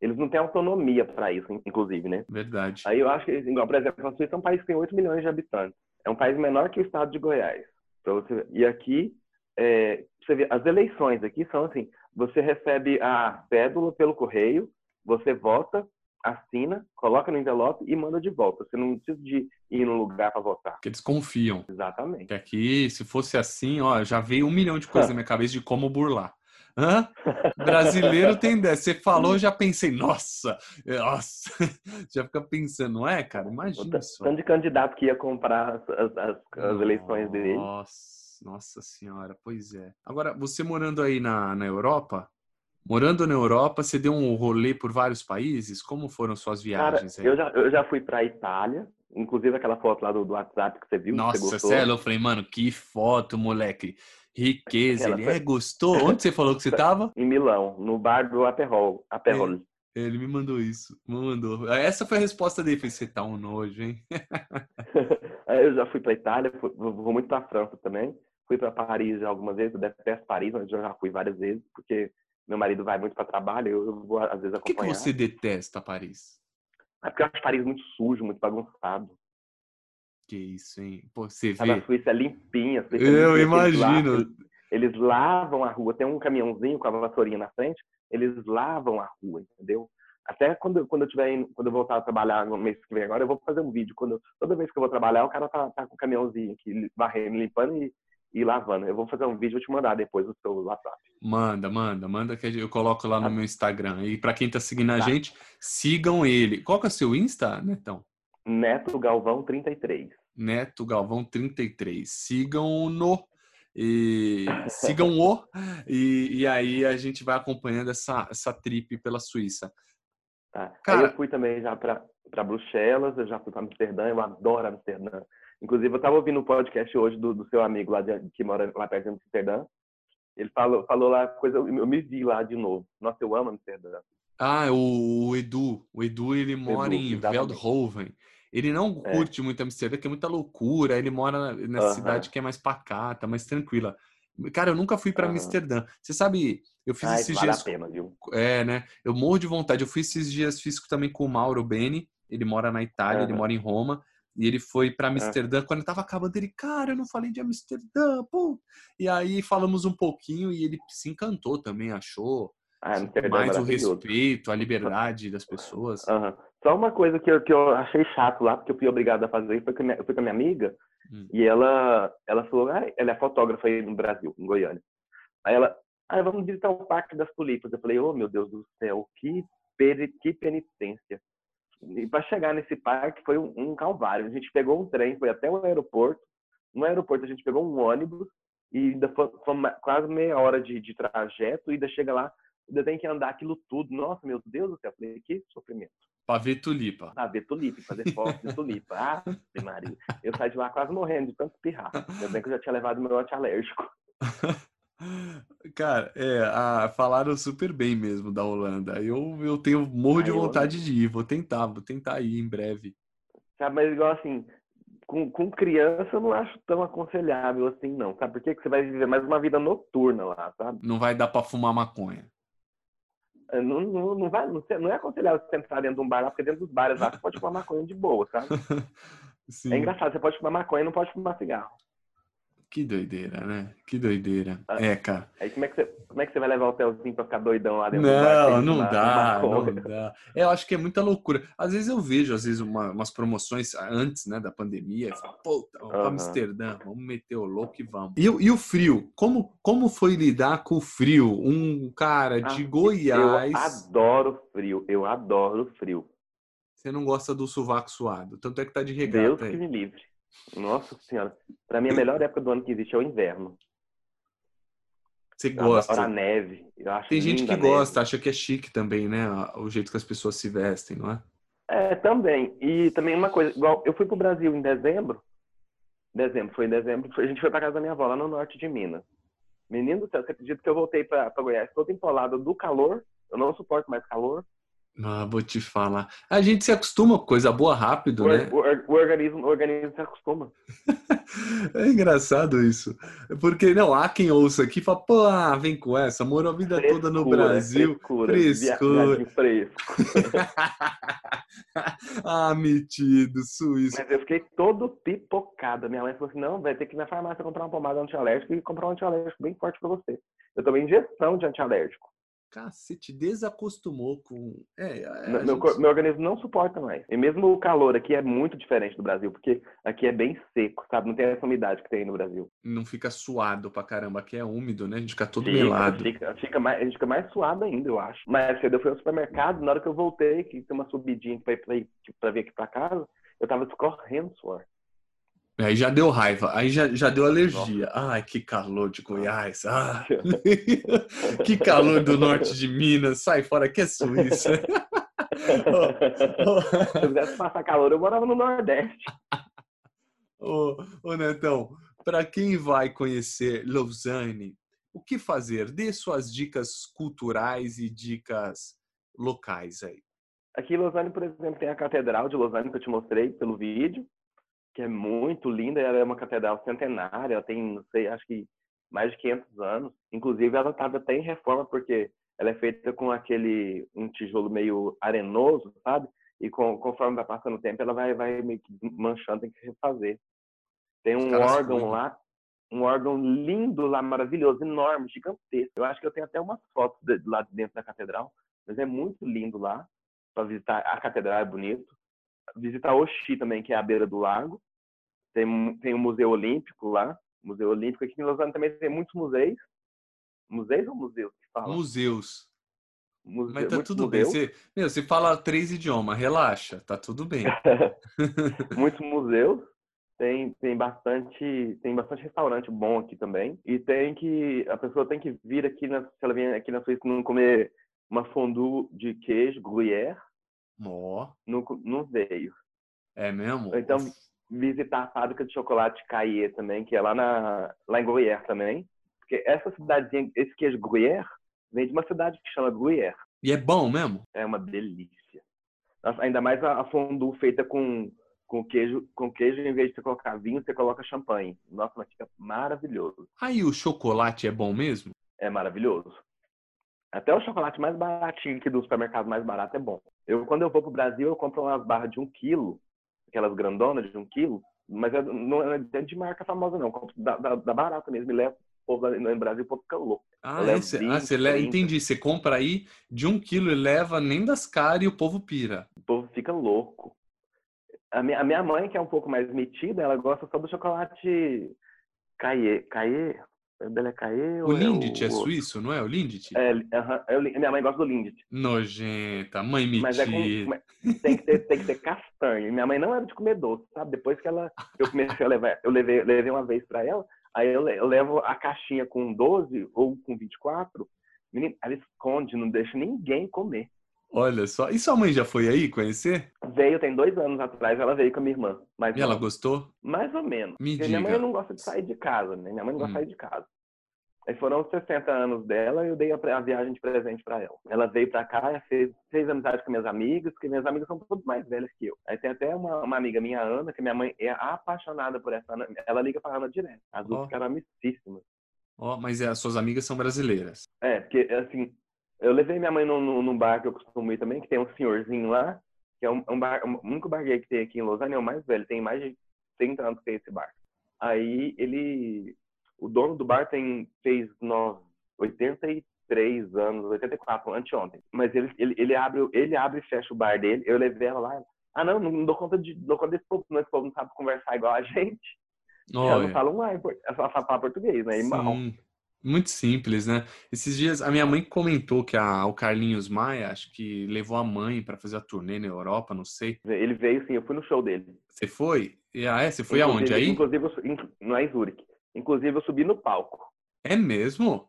Eles não têm autonomia para isso, inclusive, né? Verdade. Aí eu acho que, igual, por exemplo, a Suíça é um país que tem 8 milhões de habitantes. É um país menor que o estado de Goiás. Então, você... E aqui, é... você vê, as eleições aqui são assim: você recebe a cédula pelo correio, você vota, assina, coloca no envelope e manda de volta. Você não precisa de ir no lugar para votar. Porque eles confiam. Exatamente. Que aqui, se fosse assim, ó, já veio um milhão de coisas na minha cabeça de como burlar. Hã? Brasileiro tem dessa. Você falou, já pensei, nossa, nossa. Já fica pensando, não é, cara? Imagina isso. Tanto de candidato que ia comprar as, as, as eleições dele. Nossa, nossa senhora, pois é. Agora, você morando aí na, na Europa, Morando na Europa, você deu um rolê por vários países? Como foram suas viagens? Cara, eu, já, eu já fui para Itália, inclusive aquela foto lá do, do WhatsApp que você viu. Nossa, você sério, eu falei, mano, que foto, moleque. Riqueza, Aquela ele foi... é, gostou? Onde você falou que você tava? Em Milão, no bar do Aperol. Aperol. É, ele me mandou isso, me mandou. Essa foi a resposta dele, foi, você tá um nojo, hein? eu já fui para Itália, fui, vou muito para França também. Fui para Paris algumas vezes, eu detesto Paris, mas eu já fui várias vezes, porque meu marido vai muito para trabalho, eu vou às vezes acompanhar. Por que, que você detesta Paris? É porque eu acho Paris muito sujo, muito bagunçado. Que isso, hein? Pô, você vê. A Suíça é limpinha. Suíça eu é limpinha, imagino. Eles, eles, lavam a rua. Tem um caminhãozinho com a vassourinha na frente, eles lavam a rua, entendeu? Até quando, quando eu tiver quando eu voltar a trabalhar no mês que vem agora, eu vou fazer um vídeo. Quando, toda vez que eu vou trabalhar, o cara tá, tá com o caminhãozinho aqui, varrendo, limpando e e lavando. Eu vou fazer um vídeo e te mandar depois no seu WhatsApp. Manda, manda, manda que eu coloco lá no tá. meu Instagram. E para quem tá seguindo a tá. gente, sigam ele. Qual que é o seu Insta, Netão? Neto Galvão 33. Neto Galvão 33. Sigam no e sigam o e, e aí a gente vai acompanhando essa essa trip pela Suíça. Tá. Cara, aí eu fui também já para para Bruxelas, eu já fui para Amsterdã, eu adoro Amsterdã. Inclusive, eu estava ouvindo o um podcast hoje do, do, seu amigo lá de, que mora lá perto de Amsterdã. Ele falou, falou lá coisa, eu me vi lá de novo. Nossa, eu amo Amsterdã. Ah, o, o Edu. O Edu, ele mora Edu, em. Veldhoven. Ele não é. curte muito Amsterdã, que é muita loucura. Ele mora nessa cidade que é mais pacata, mais tranquila. Cara, eu nunca fui para Amsterdã. Você sabe, eu fiz ah, esses vale dias. A pena, viu? É, né? Eu morro de vontade. Eu fui esses dias, fiz também com o Mauro Beni. Ele mora na Itália, uhum. ele mora em Roma. E ele foi para Amsterdã, é. quando ele tava acabando, ele, cara, eu não falei de Amsterdã, pô. E aí falamos um pouquinho e ele se encantou também, achou ah, mais o respeito, a liberdade das pessoas. Uhum. Só uma coisa que eu, que eu achei chato lá, porque eu fui obrigado a fazer, foi que eu fui com a minha amiga hum. e ela, ela falou, ah, ela é fotógrafa aí no Brasil, em Goiânia. Aí ela, ah, vamos visitar o Parque das Tulipas. Eu falei, oh meu Deus do céu, que, que penitência. E para chegar nesse parque foi um, um, calvário. A gente pegou um trem, foi até o aeroporto. No aeroporto a gente pegou um ônibus e ainda foi, foi quase meia hora de, de trajeto e ainda chega lá, ainda tem que andar aquilo tudo. Nossa, meu Deus do céu, falei, que sofrimento. Para ver tulipa. Ver tulipa, fazer foto de tulipa. Ah, Maria. Eu saí de lá quase morrendo de tanto espirrar. Ainda bem que eu já tinha levado meu antialérgico. Cara, é, a, falaram super bem mesmo da Holanda. Eu, eu tenho morro de vontade de ir, vou tentar, vou tentar ir em breve. Sabe, mas igual assim, com, com criança eu não acho tão aconselhável assim, não. Sabe por quê? Porque você vai viver mais uma vida noturna lá, sabe? Não vai dar para fumar maconha. não, não, não, vai, não, não é aconselhável você entrar dentro de um bar lá, porque dentro dos bares lá você pode fumar maconha de boa, sabe? Sim. É engraçado, você pode fumar maconha e não pode fumar cigarro. Que doideira, né? Que doideira. Ah, É, cara. Aí como é que você, como é que você vai levar o Telzinho pra ficar doidão lá dentro? Não, não fumar dá, não maconha? dá. É, eu acho que é muita loucura. Às vezes eu vejo, às vezes, uma- umas promoções antes, né, da pandemia, e falo, puta, vamos pra. Amsterdã, vamos meter o louco e vamos. E, o- e o frio? Como, como foi lidar com o frio? Um cara de Ah, Goiás, Eu adoro frio, eu adoro frio. você não gosta do sovaco suado, tanto é que tá de Deus regata que aí. me livre. Nossa senhora. Pra mim, a melhor época do ano que existe é o inverno. Você gosta. a neve. Tem gente que gosta, acha que é chique também, né? O jeito que as pessoas se vestem, não é? É, também. E também uma coisa, igual eu fui pro Brasil em dezembro. Dezembro, foi em dezembro. A gente foi pra casa da minha avó, lá no norte de Minas. Menino do céu, você acredita que eu voltei pra, pra Goiás todo empolado do calor? Eu não suporto mais calor. Ah, vou te falar. A gente se acostuma com coisa boa rápido, O, né? o o organismo, o organismo se acostuma. É engraçado isso. Porque, não, há quem ouça aqui e fala, pô, ah, vem com essa, morou a vida toda no Frescura, Brasil. Frescura, frescura. ah, metido, suíço. Mas eu fiquei todo pipocado. Minha mãe falou assim: não, vai ter que ir na farmácia comprar uma pomada antialérgica e comprar um antialérgico bem forte pra você. Eu tomei injeção de antialérgico. Cacete, desacostumou com. É, Meu, gente- cor- meu organismo não suporta mais. E mesmo o calor aqui é muito diferente do Brasil, porque aqui é bem seco, sabe? Não tem essa umidade que tem no Brasil. não fica suado pra caramba, aqui é úmido, né? A gente fica todo Fica, melado. fica, fica mais, a gente fica mais suado ainda, eu acho. Mas cedo eu fui ao supermercado, na hora que eu voltei, que tem uma subidinha pra, ir, pra, ir, tipo, pra vir aqui pra casa, eu tava escorrendo suor. Aí já deu raiva, aí já, já deu alergia. Ai, que calor de Goiás. Ah. que calor do norte de Minas. Sai fora que é Suíça. Se eu quisesse passar calor, eu morava no Nordeste. ô, ô, Netão, para quem vai conhecer Lausanne, o que fazer? Dê suas dicas culturais e dicas locais aí. Aqui em Lausanne, por exemplo, tem a Catedral de Lausanne que eu te mostrei pelo vídeo, que é muito linda. Ela é uma catedral centenária, ela tem, não sei, acho que mais de 500 anos. Inclusive, ela estava até em reforma, porque ela é feita com aquele um tijolo meio arenoso, sabe? E com, conforme vai passando o tempo, ela vai, vai meio que manchando, tem que refazer. Tem um órgão cuidam. lá, um órgão lindo lá, maravilhoso, enorme, gigantesco. Eu acho que eu tenho até umas fotos de, lá dentro da catedral, mas é muito lindo lá para visitar. A catedral é bonito. Visitar Oxi também, que é à beira do lago. Tem, tem o Museu Olímpico lá. Museu Olímpico. Aqui em Lausanne também tem muitos museus. Museus ou museus que fala? Museus. Muse- Mas tá tudo bem. Você, meu, você fala três idiomas, relaxa, tá tudo bem. muitos museus. Tem, tem bastante tem bastante restaurante bom aqui também. E tem que a pessoa tem que vir aqui na se ela vem aqui na Suíça não comer uma fondue de queijo gruyère, Ó, não, não veio. é mesmo? Então, visitar a fábrica de chocolate Caillé também, que é lá na lá em Gruyère também. Porque essa cidadezinha, esse queijo Gruyère, vem de uma cidade que chama Gruyère. E é bom mesmo? É uma delícia. Nossa, ainda mais a, a fondue feita com, com queijo, com queijo, em vez de você colocar vinho, você coloca champanhe. Nossa, mas fica maravilhoso. Aí o chocolate é bom mesmo? É maravilhoso. Até o chocolate mais baratinho aqui do supermercado mais barato é bom. Eu, quando eu vou pro Brasil, eu compro umas barras de um quilo, aquelas grandonas de um quilo, mas é- não é de marca famosa, não. Da, da, da barata mesmo e levo. O povo lá no Brasil, o povo fica louco. Ah, Eu levo cê- 20, ah, você le- 30. entendi. Você compra aí de um quilo e leva nem das caras e o povo pira. O povo fica louco. A minha, a minha mãe, que é um pouco mais metida, ela gosta só do chocolate Caillé. Caillé? O é Caillé? O ou Lindt é o- suíço, não é? O Lindt? É, aham, é o minha mãe gosta do Lindt. Nojenta, mãe Mas é com, tem, que ter, tem que ter castanho. Minha mãe não era de comer doce, sabe? Depois que ela, eu comecei a levar, eu levei, levei uma vez pra ela, aí eu, le- eu levo a caixinha com 12 ou com 24, menino, ela esconde, não deixa ninguém comer. Olha só. E sua mãe já foi aí conhecer? Veio, tem dois anos atrás, ela veio com a minha irmã. Mas E ela gostou? mais ou menos. Me Porque minha mãe diga. não gosta de sair de casa, né? Minha mãe não gosta de Hum. sair de casa. Aí foram os 60 anos dela e eu dei a, a viagem de presente pra ela. Ela veio pra cá, fez, fez amizade com minhas amigas, porque minhas amigas são todas mais velhas que eu. Aí tem até uma, uma amiga minha, Ana, que minha mãe é apaixonada por essa Ana. Ela liga pra Ana direto. As duas Ó. ficaram amicíssimas. Ó, mas é, as suas amigas são brasileiras. É, porque assim, Eu levei minha mãe num, num, bar que eu costumo ir também, que tem um senhorzinho lá, que é um, um bar, um, o único bar gay que tem aqui em Lausanne, é o mais velho, tem mais de 30 anos que tem esse bar. Aí ele, o dono do bar tem, fez no, 83 anos, 84, anteontem. Mas ele, ele, ele, abre, ele abre e fecha o bar dele, eu levei ela lá, ah não, não, dou conta, de, dou conta desse povo, não, esse povo não sabe conversar igual a gente. Ela não fala um ela só fala português, né? E mal. Muito simples, né? Esses dias a minha mãe comentou que a, o Carlinhos Maia, acho que levou a mãe para fazer a turnê na Europa, não sei. Ele veio sim, eu fui no show dele. Você foi? Ah, é? Você foi inclusive, aonde aí? Inclusive, eu, não é em Zurich. Inclusive, eu subi no palco. É mesmo?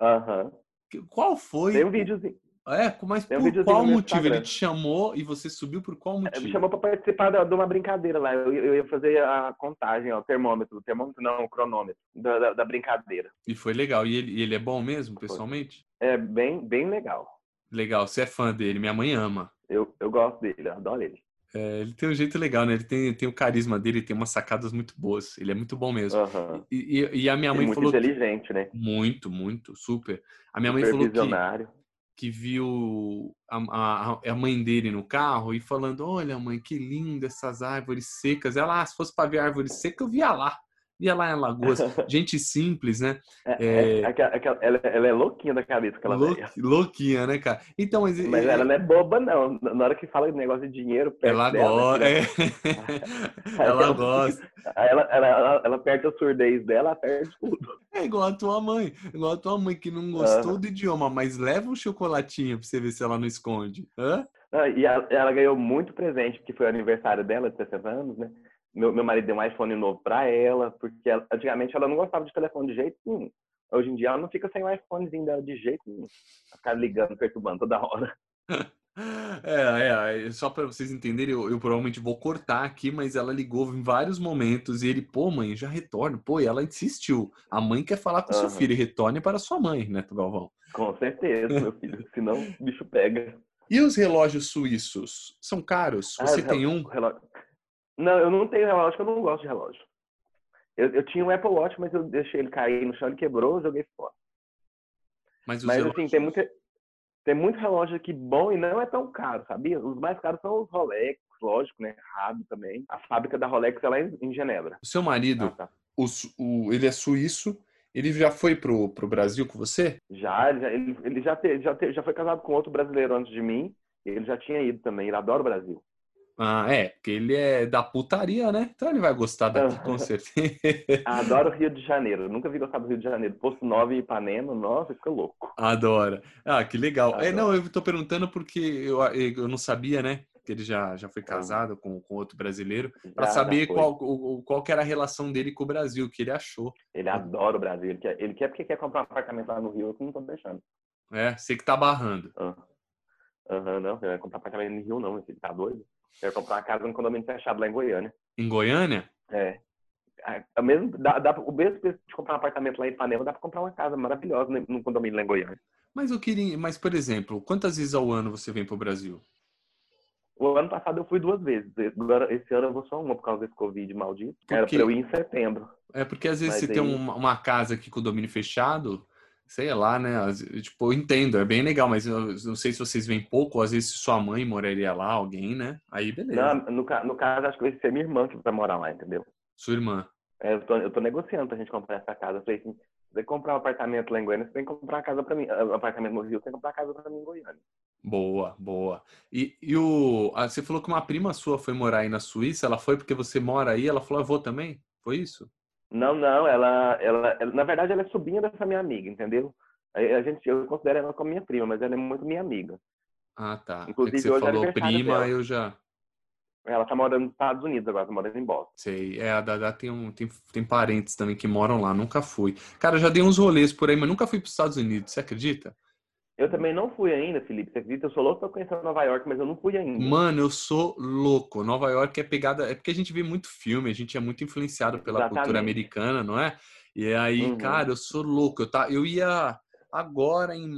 Aham. Uhum. Qual foi? Tem um videozinho. É, mas por um qual motivo? Ele te chamou e você subiu por qual motivo? Ele me chamou para participar de uma brincadeira lá. Eu, eu, ia fazer a contagem, ó, o termômetro. O termômetro não, o cronômetro da, da, da brincadeira. E foi legal. E ele, ele é bom mesmo, pessoalmente? É bem, bem legal. Legal. Você é fã dele. Minha mãe ama. Eu, eu gosto dele, eu adoro ele. É, ele tem um jeito legal, né? Ele tem, tem o carisma dele, tem umas sacadas muito boas. Ele é muito bom mesmo. Uhum. E, e, e, a minha mãe muito falou. Muito inteligente, que... né? Muito, muito, super. A minha mãe falou que que viu a, a, a, mãe dele no carro e falando: Olha, mãe, que linda essas árvores secas. Ela, ah, se fosse para ver árvore seca, eu via lá via lá em Alagoas. Gente simples, né? É, é... É, ela, ela, é louquinha da cabeça, aquela Lou, Louquinha, né, cara? Então, mas, mas ela não é boba, não. Na hora que fala de negócio de dinheiro, ela gosta. É. ela gosta. Ela, ela, ela, perde a surdez dela, perde tudo. É igual a tua mãe. Igual a tua mãe que não gostou uhum. do idioma, mas leva um chocolatinho pra você ver se ela não esconde. Hã? Ah, e ela, ela, ganhou muito presente, porque foi o aniversário dela, de 60 anos, né? Meu, meu marido deu um iPhone novo para ela, porque ela, antigamente ela não gostava de telefone de jeito nenhum. Hoje em dia ela não fica sem o iPhonezinho dela de jeito nenhum. Ficar ligando, perturbando toda hora. É, é, só para vocês entenderem, eu, eu, provavelmente vou cortar aqui, mas ela ligou em vários momentos e ele, pô, mãe, já retorna. Pô, e ela insistiu. A mãe quer falar com uhum. seu filho, retorne para sua mãe, né, Galvão? Com certeza, meu filho, senão o bicho pega. E os relógios suíços? São caros? Você ah, tem um? Relógio... Não, eu não tenho relógio, eu não gosto de relógio. Eu, eu tinha um Apple Watch, mas eu deixei ele cair no chão, ele quebrou, eu joguei fora. Mas, mas relógios... assim, tem muito, tem muito relógio aqui bom e não é tão caro, sabia? Os mais caros são os Rolex, lógico, né? Rabo também. A fábrica da Rolex é em Genebra. O seu marido, ah, tá. o, o, ele é suíço, ele já foi pro, pro Brasil com você? Já, ele já, ele, ele já, te, já, te, já foi casado com outro brasileiro antes de mim. Ele já tinha ido também, ele adora o Brasil. Ah, é, porque ele é da putaria, né? Então ele vai gostar daqui, com certeza. Adoro o Rio de Janeiro. Nunca vi gostar do Rio de Janeiro. Posto 9 e Ipanema, nossa, fica louco. Adora. Ah, que legal. É, não, eu tô perguntando porque eu, eu não sabia, né? Que ele já, já foi casado com, com outro brasileiro, para saber qual, qual que era a relação dele com o Brasil, o que ele achou. Ele adora o Brasil. Ele quer, ele quer porque quer comprar um apartamento lá no Rio, eu não tô deixando. É, sei que tá barrando. Aham, uhum, não, ele vai comprar apartamento no Rio, não, ele tá doido. Eu ia comprar uma casa no condomínio fechado lá em Goiânia. Em Goiânia? É. é mesmo, dá, dá, o mesmo preço de comprar um apartamento lá em Ipanema, dá para comprar uma casa maravilhosa no condomínio lá em Goiânia. Mas eu queria, mas por exemplo, quantas vezes ao ano você vem para o Brasil? O ano passado eu fui duas vezes. Agora, esse ano eu vou só uma por causa desse Covid maldito. Era para eu ir em setembro. É porque às vezes mas você aí... tem uma, uma casa aqui com o domínio fechado, sei lá, né? Tipo, eu entendo, é bem legal, mas eu não sei se vocês vêm pouco, ou às vezes sua mãe moraria lá, alguém, né? Aí beleza. Não, no, no caso, acho que vai ser minha irmã que vai morar lá, entendeu? Sua irmã. É, eu, tô, eu tô negociando pra gente comprar essa casa. Eu falei assim, você comprar um apartamento lá em Goiânia, você tem que comprar uma casa pra mim. Um apartamento no Rio, você tem que comprar uma casa pra mim em Goiânia. Boa, boa. E, e o. Ah, você falou que uma prima sua foi morar aí na Suíça, ela foi porque você mora aí, ela falou, eu vou também? Foi isso? Não, não, ela, ela, ela, na verdade, ela é sobrinha dessa minha amiga, entendeu? A gente, eu considero ela como minha prima, mas ela é muito minha amiga. Ah, tá. Inclusive, é você hoje é falou prima, dela. eu já. Ela tá morando nos Estados Unidos agora, tá morando em Boston. Sei. É, a Dada tem, um, tem, tem parentes também que moram lá, nunca fui. Cara, já dei uns rolês por aí, mas nunca fui para os Estados Unidos, você acredita? Eu também não fui ainda, Felipe. Você acredita? Eu sou louco pra conhecer Nova York, mas eu não fui ainda. Mano, eu sou louco. Nova York é pegada. É porque a gente vê muito filme, a gente é muito influenciado pela Exatamente. cultura americana, não é? E aí, uhum. cara, eu sou louco. Eu, tá, eu ia agora em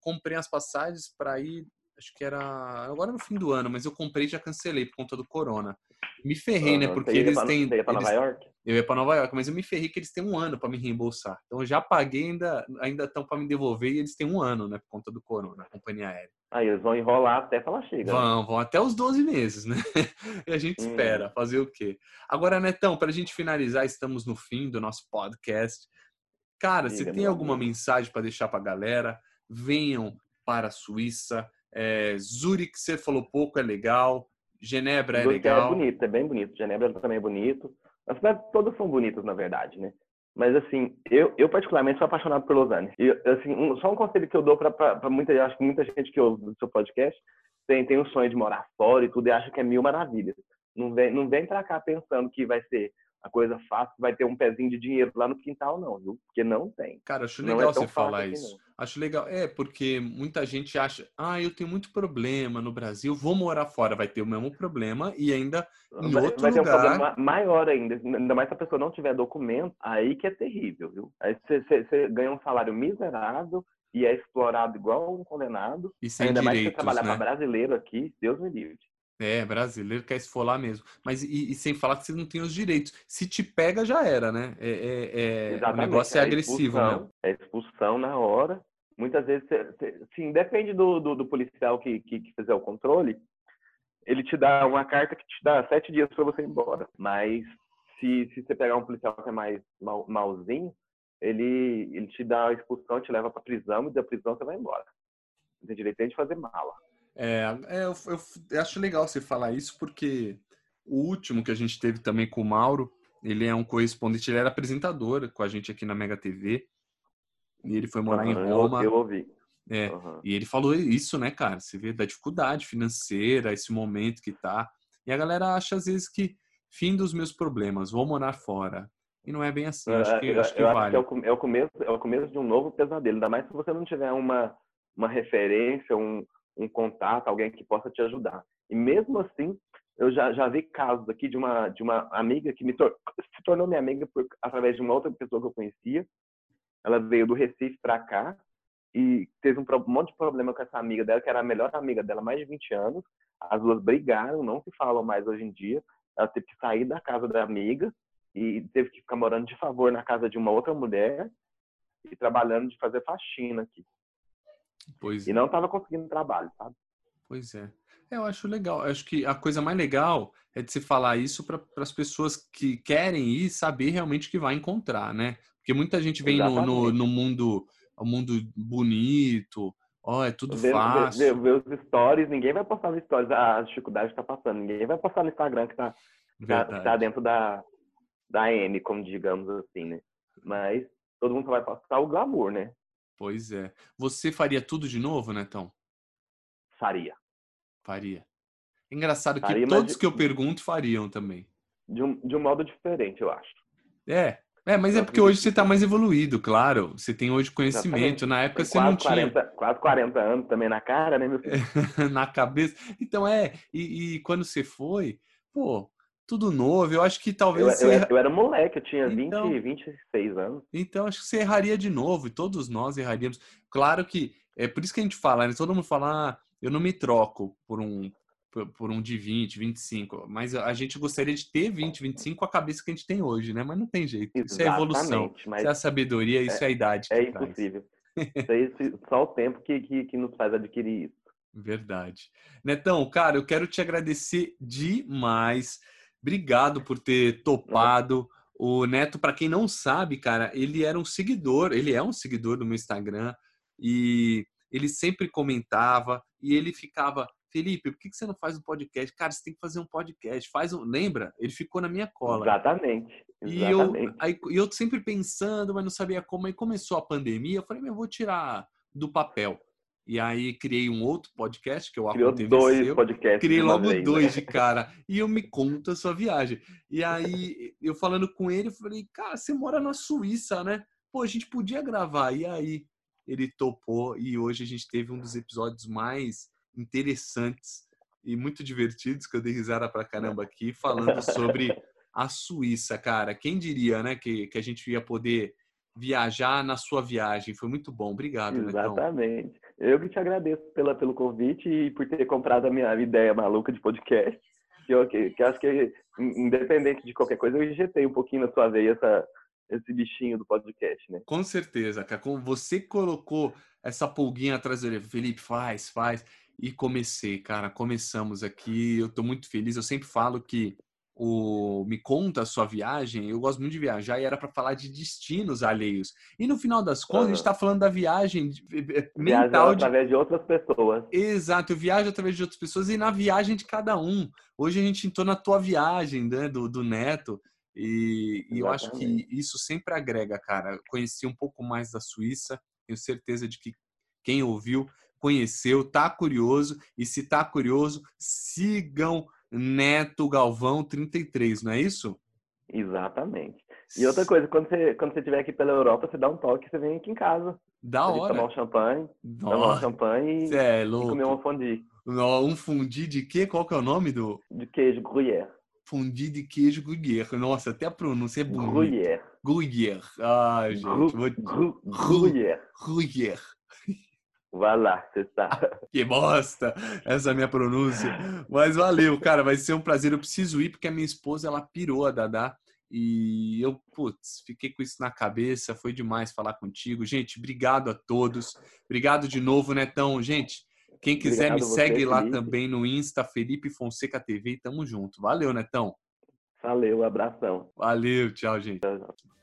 comprei as passagens para ir acho que era agora no fim do ano, mas eu comprei e já cancelei por conta do corona. Me ferrei, uhum. né? Porque eles têm. Você ia pra eles, Nova York? Eu ia para Nova York, mas eu me ferrei que eles têm um ano para me reembolsar. Então eu já paguei, ainda ainda estão para me devolver e eles têm um ano, né? Por conta do corona, a companhia aérea. Aí eles vão enrolar até falar chega. Né? Vão, né? vão até os 12 meses, né? e a gente hum. espera fazer o quê? Agora, Netão, para a gente finalizar, estamos no fim do nosso podcast. Cara, Diga, você tem alguma amigo. mensagem para deixar para a galera? Venham para a Suíça. É, Zurich, você falou pouco, é legal. Genebra é Zurich é legal. É bonito, é bem bonito. Genebra também é bonito. As cidades todas são bonitas, na verdade, né? Mas, assim, eu, eu particularmente sou apaixonado por Lausanne. E, assim, um, só um conselho que eu dou para muita, acho que muita gente que ouve o seu podcast tem, tem um sonho de morar fora e tudo e acha que é mil maravilhas. Não vem, não vem para cá pensando que vai ser a coisa fácil, vai ter um pezinho de dinheiro lá no quintal, não, viu? Porque não tem. Cara, acho é legal é você falar isso. Acho legal. É, porque muita gente acha, ah, eu tenho muito problema no Brasil, vou morar fora, vai ter o mesmo problema e ainda em vai, outro vai lugar. Vai ter um problema maior ainda. Ainda mais se a pessoa não tiver documento, aí que é terrível, viu? Aí você ganha um salário miserável e é explorado igual um condenado. E sem ainda direitos, mais que trabalhar né? para brasileiro aqui, Deus me livre. É, brasileiro quer esfolar mesmo. Mas e, e, sem falar que você não tem os direitos. Se te pega, já era, né? É, é, é o negócio é, é agressivo, né? É expulsão na hora. Muitas vezes, sim, depende do, do, do policial que, que, que, fizer o controle. Ele te dá uma carta que te dá sete dias para você ir embora. Mas se, se você pegar um policial que é mais mal, malzinho, ele, ele te dá a expulsão, te leva para prisão e da prisão você vai embora. Não tem direito de fazer mala. É, é eu, eu, eu, acho legal você falar isso porque o último que a gente teve também com o Mauro, ele é um correspondente, ele era apresentador com a gente aqui na Mega TV. E ele foi morar uhum, em Roma. Eu, eu ouvi. É, uhum. E ele falou isso, né, cara? Você vê da dificuldade financeira, esse momento que tá. E a galera acha às vezes que fim dos meus problemas, vou morar fora. E não é bem assim. Acho é, que, eu, acho que eu vale. Acho que é, o, é, o, começo, é o começo de um novo pesadelo. Ainda mais se você não tiver uma, uma referência, um, um contato, alguém que possa te ajudar. E mesmo assim, eu já, já vi casos aqui de uma, de uma amiga que me tor se tornou minha amiga por, através de uma outra pessoa que eu conhecia. Ela veio do Recife para cá e teve um, um, monte de problema com essa amiga dela, que era a melhor amiga dela, mais de 20 anos. As duas brigaram, não se falam mais hoje em dia. Ela teve que sair da casa da amiga e teve que ficar morando de favor na casa de uma outra mulher e trabalhando de fazer faxina aqui. Pois e não estava conseguindo trabalho, sabe? Pois é. Eu acho legal. Eu acho que a coisa mais legal é de se falar isso para as pessoas que querem ir saber realmente o que vai encontrar, né? Porque muita gente vem no, no, no, mundo, o mundo bonito, ó, oh, é tudo fácil. Ver, os stories, ninguém vai postar nos stories as dificuldades que tá passando, ninguém vai postar no Instagram que tá, tá, tá dentro da, da M, como digamos assim, né? Mas todo mundo só vai postar o glamour, né? Pois é. Você faria tudo de novo, Netão? Faria. Faria. Engraçado faria, que todos que eu pergunto fariam também. De um, de um modo diferente, eu acho. É. É, mas é porque hoje você está mais evoluído, claro. Você tem hoje conhecimento. Exatamente. Na época você não 40, tinha. Quase 40 anos também na cara, né, meu filho? na cabeça. Então é, e, e, quando você foi, pô, tudo novo. Eu acho que talvez. Eu, você... eu, era moleque, eu tinha então, 20, 26 anos. Então, acho que você erraria de novo, e todos nós erraríamos. Claro que é por isso que a gente fala, né? Todo mundo fala, ah, eu não me troco por um, por um de 20, 25. Mas a gente gostaria de ter 20, 25 com a cabeça que a gente tem hoje, né? Mas não tem jeito. Exatamente, isso é evolução. Isso é a sabedoria, isso é, é a idade. é impossível. Isso é só o tempo que, que, que nos faz adquirir isso. Verdade. Netão, cara, eu quero te agradecer demais. Obrigado por ter topado. O Neto, para quem não sabe, cara, ele era um seguidor, ele é um seguidor do meu Instagram e ele sempre comentava e ele ficava, Felipe, por que você não faz um podcast? Cara, você tem que fazer um podcast. Faz um, lembra? Ele ficou na minha cola. Exatamente. exatamente. E eu, aí, eu sempre pensando, mas não sabia como. Aí começou a pandemia, eu falei, eu vou tirar do papel. E aí criei um outro podcast que eu Criou dois podcasts. Criei logo vez, né? dois né? de cara. E eu me conto a sua viagem. E aí eu falando com ele, eu falei, cara, você mora na Suíça, né? Pô, a gente podia gravar. E aí ele topou e hoje a gente teve um dos episódios mais interessantes e muito divertidos que eu dei risada pra caramba aqui falando sobre a Suíça, cara. Quem diria, né, que, que a gente ia poder viajar na sua viagem. Foi muito bom. Obrigado, Exatamente. Eu que te agradeço pela, pelo convite e por ter comprado a minha ideia maluca de podcast. Que eu, que, que acho que, independente de qualquer coisa, eu injetei um pouquinho na sua veia essa, esse bichinho do podcast, né? Com certeza, cara. Como você colocou essa pulguinha atrás dele, Felipe, faz, faz. E comecei, cara. Começamos aqui. Eu tô muito feliz. Eu sempre falo que o Me Conta a Sua Viagem, eu gosto muito de viajar e era para falar de destinos alheios. E no final das contas, uhum. a gente está falando da viagem mental. De... através de outras pessoas. Exato, eu viajo através de outras pessoas e na viagem de cada um. Hoje a gente entrou na tua viagem, né, do, do Neto. E, e eu acho que isso sempre agrega, cara. Conheci um pouco mais da Suíça, tenho certeza de que quem ouviu conheceu, tá curioso. E se tá curioso, sigam Neto Galvão 33, não é isso? Exatamente. E outra coisa, quando você, quando você estiver aqui pela Europa, você dá um toque, você vem aqui em casa. Da hora. Tomar um champanhe, Nossa. tomar um champanhe e, é e comer um fundi. Um fundi de quê? Qual que é o nome do? De queijo, gruyère. Fundi de queijo gruyère. Nossa, até a pronúncia é bonita. Gruyère. Gruyère. Ai, gente. Gru, gru, gruyère. Gruyère. Vai lá, você tá. Que bosta essa é minha pronúncia. Mas valeu, cara. Vai ser um prazer. Eu preciso ir porque a minha esposa ela pirou a Dadá. E eu, putz, fiquei com isso na cabeça. Foi demais falar contigo. Gente, obrigado a todos. Obrigado de novo, Netão. Gente, quem quiser obrigado me segue lá Felipe. também no Insta, Felipe Fonseca TV. Tamo junto. Valeu, Netão. Valeu, abração. Valeu, tchau, gente. Tchau, tchau.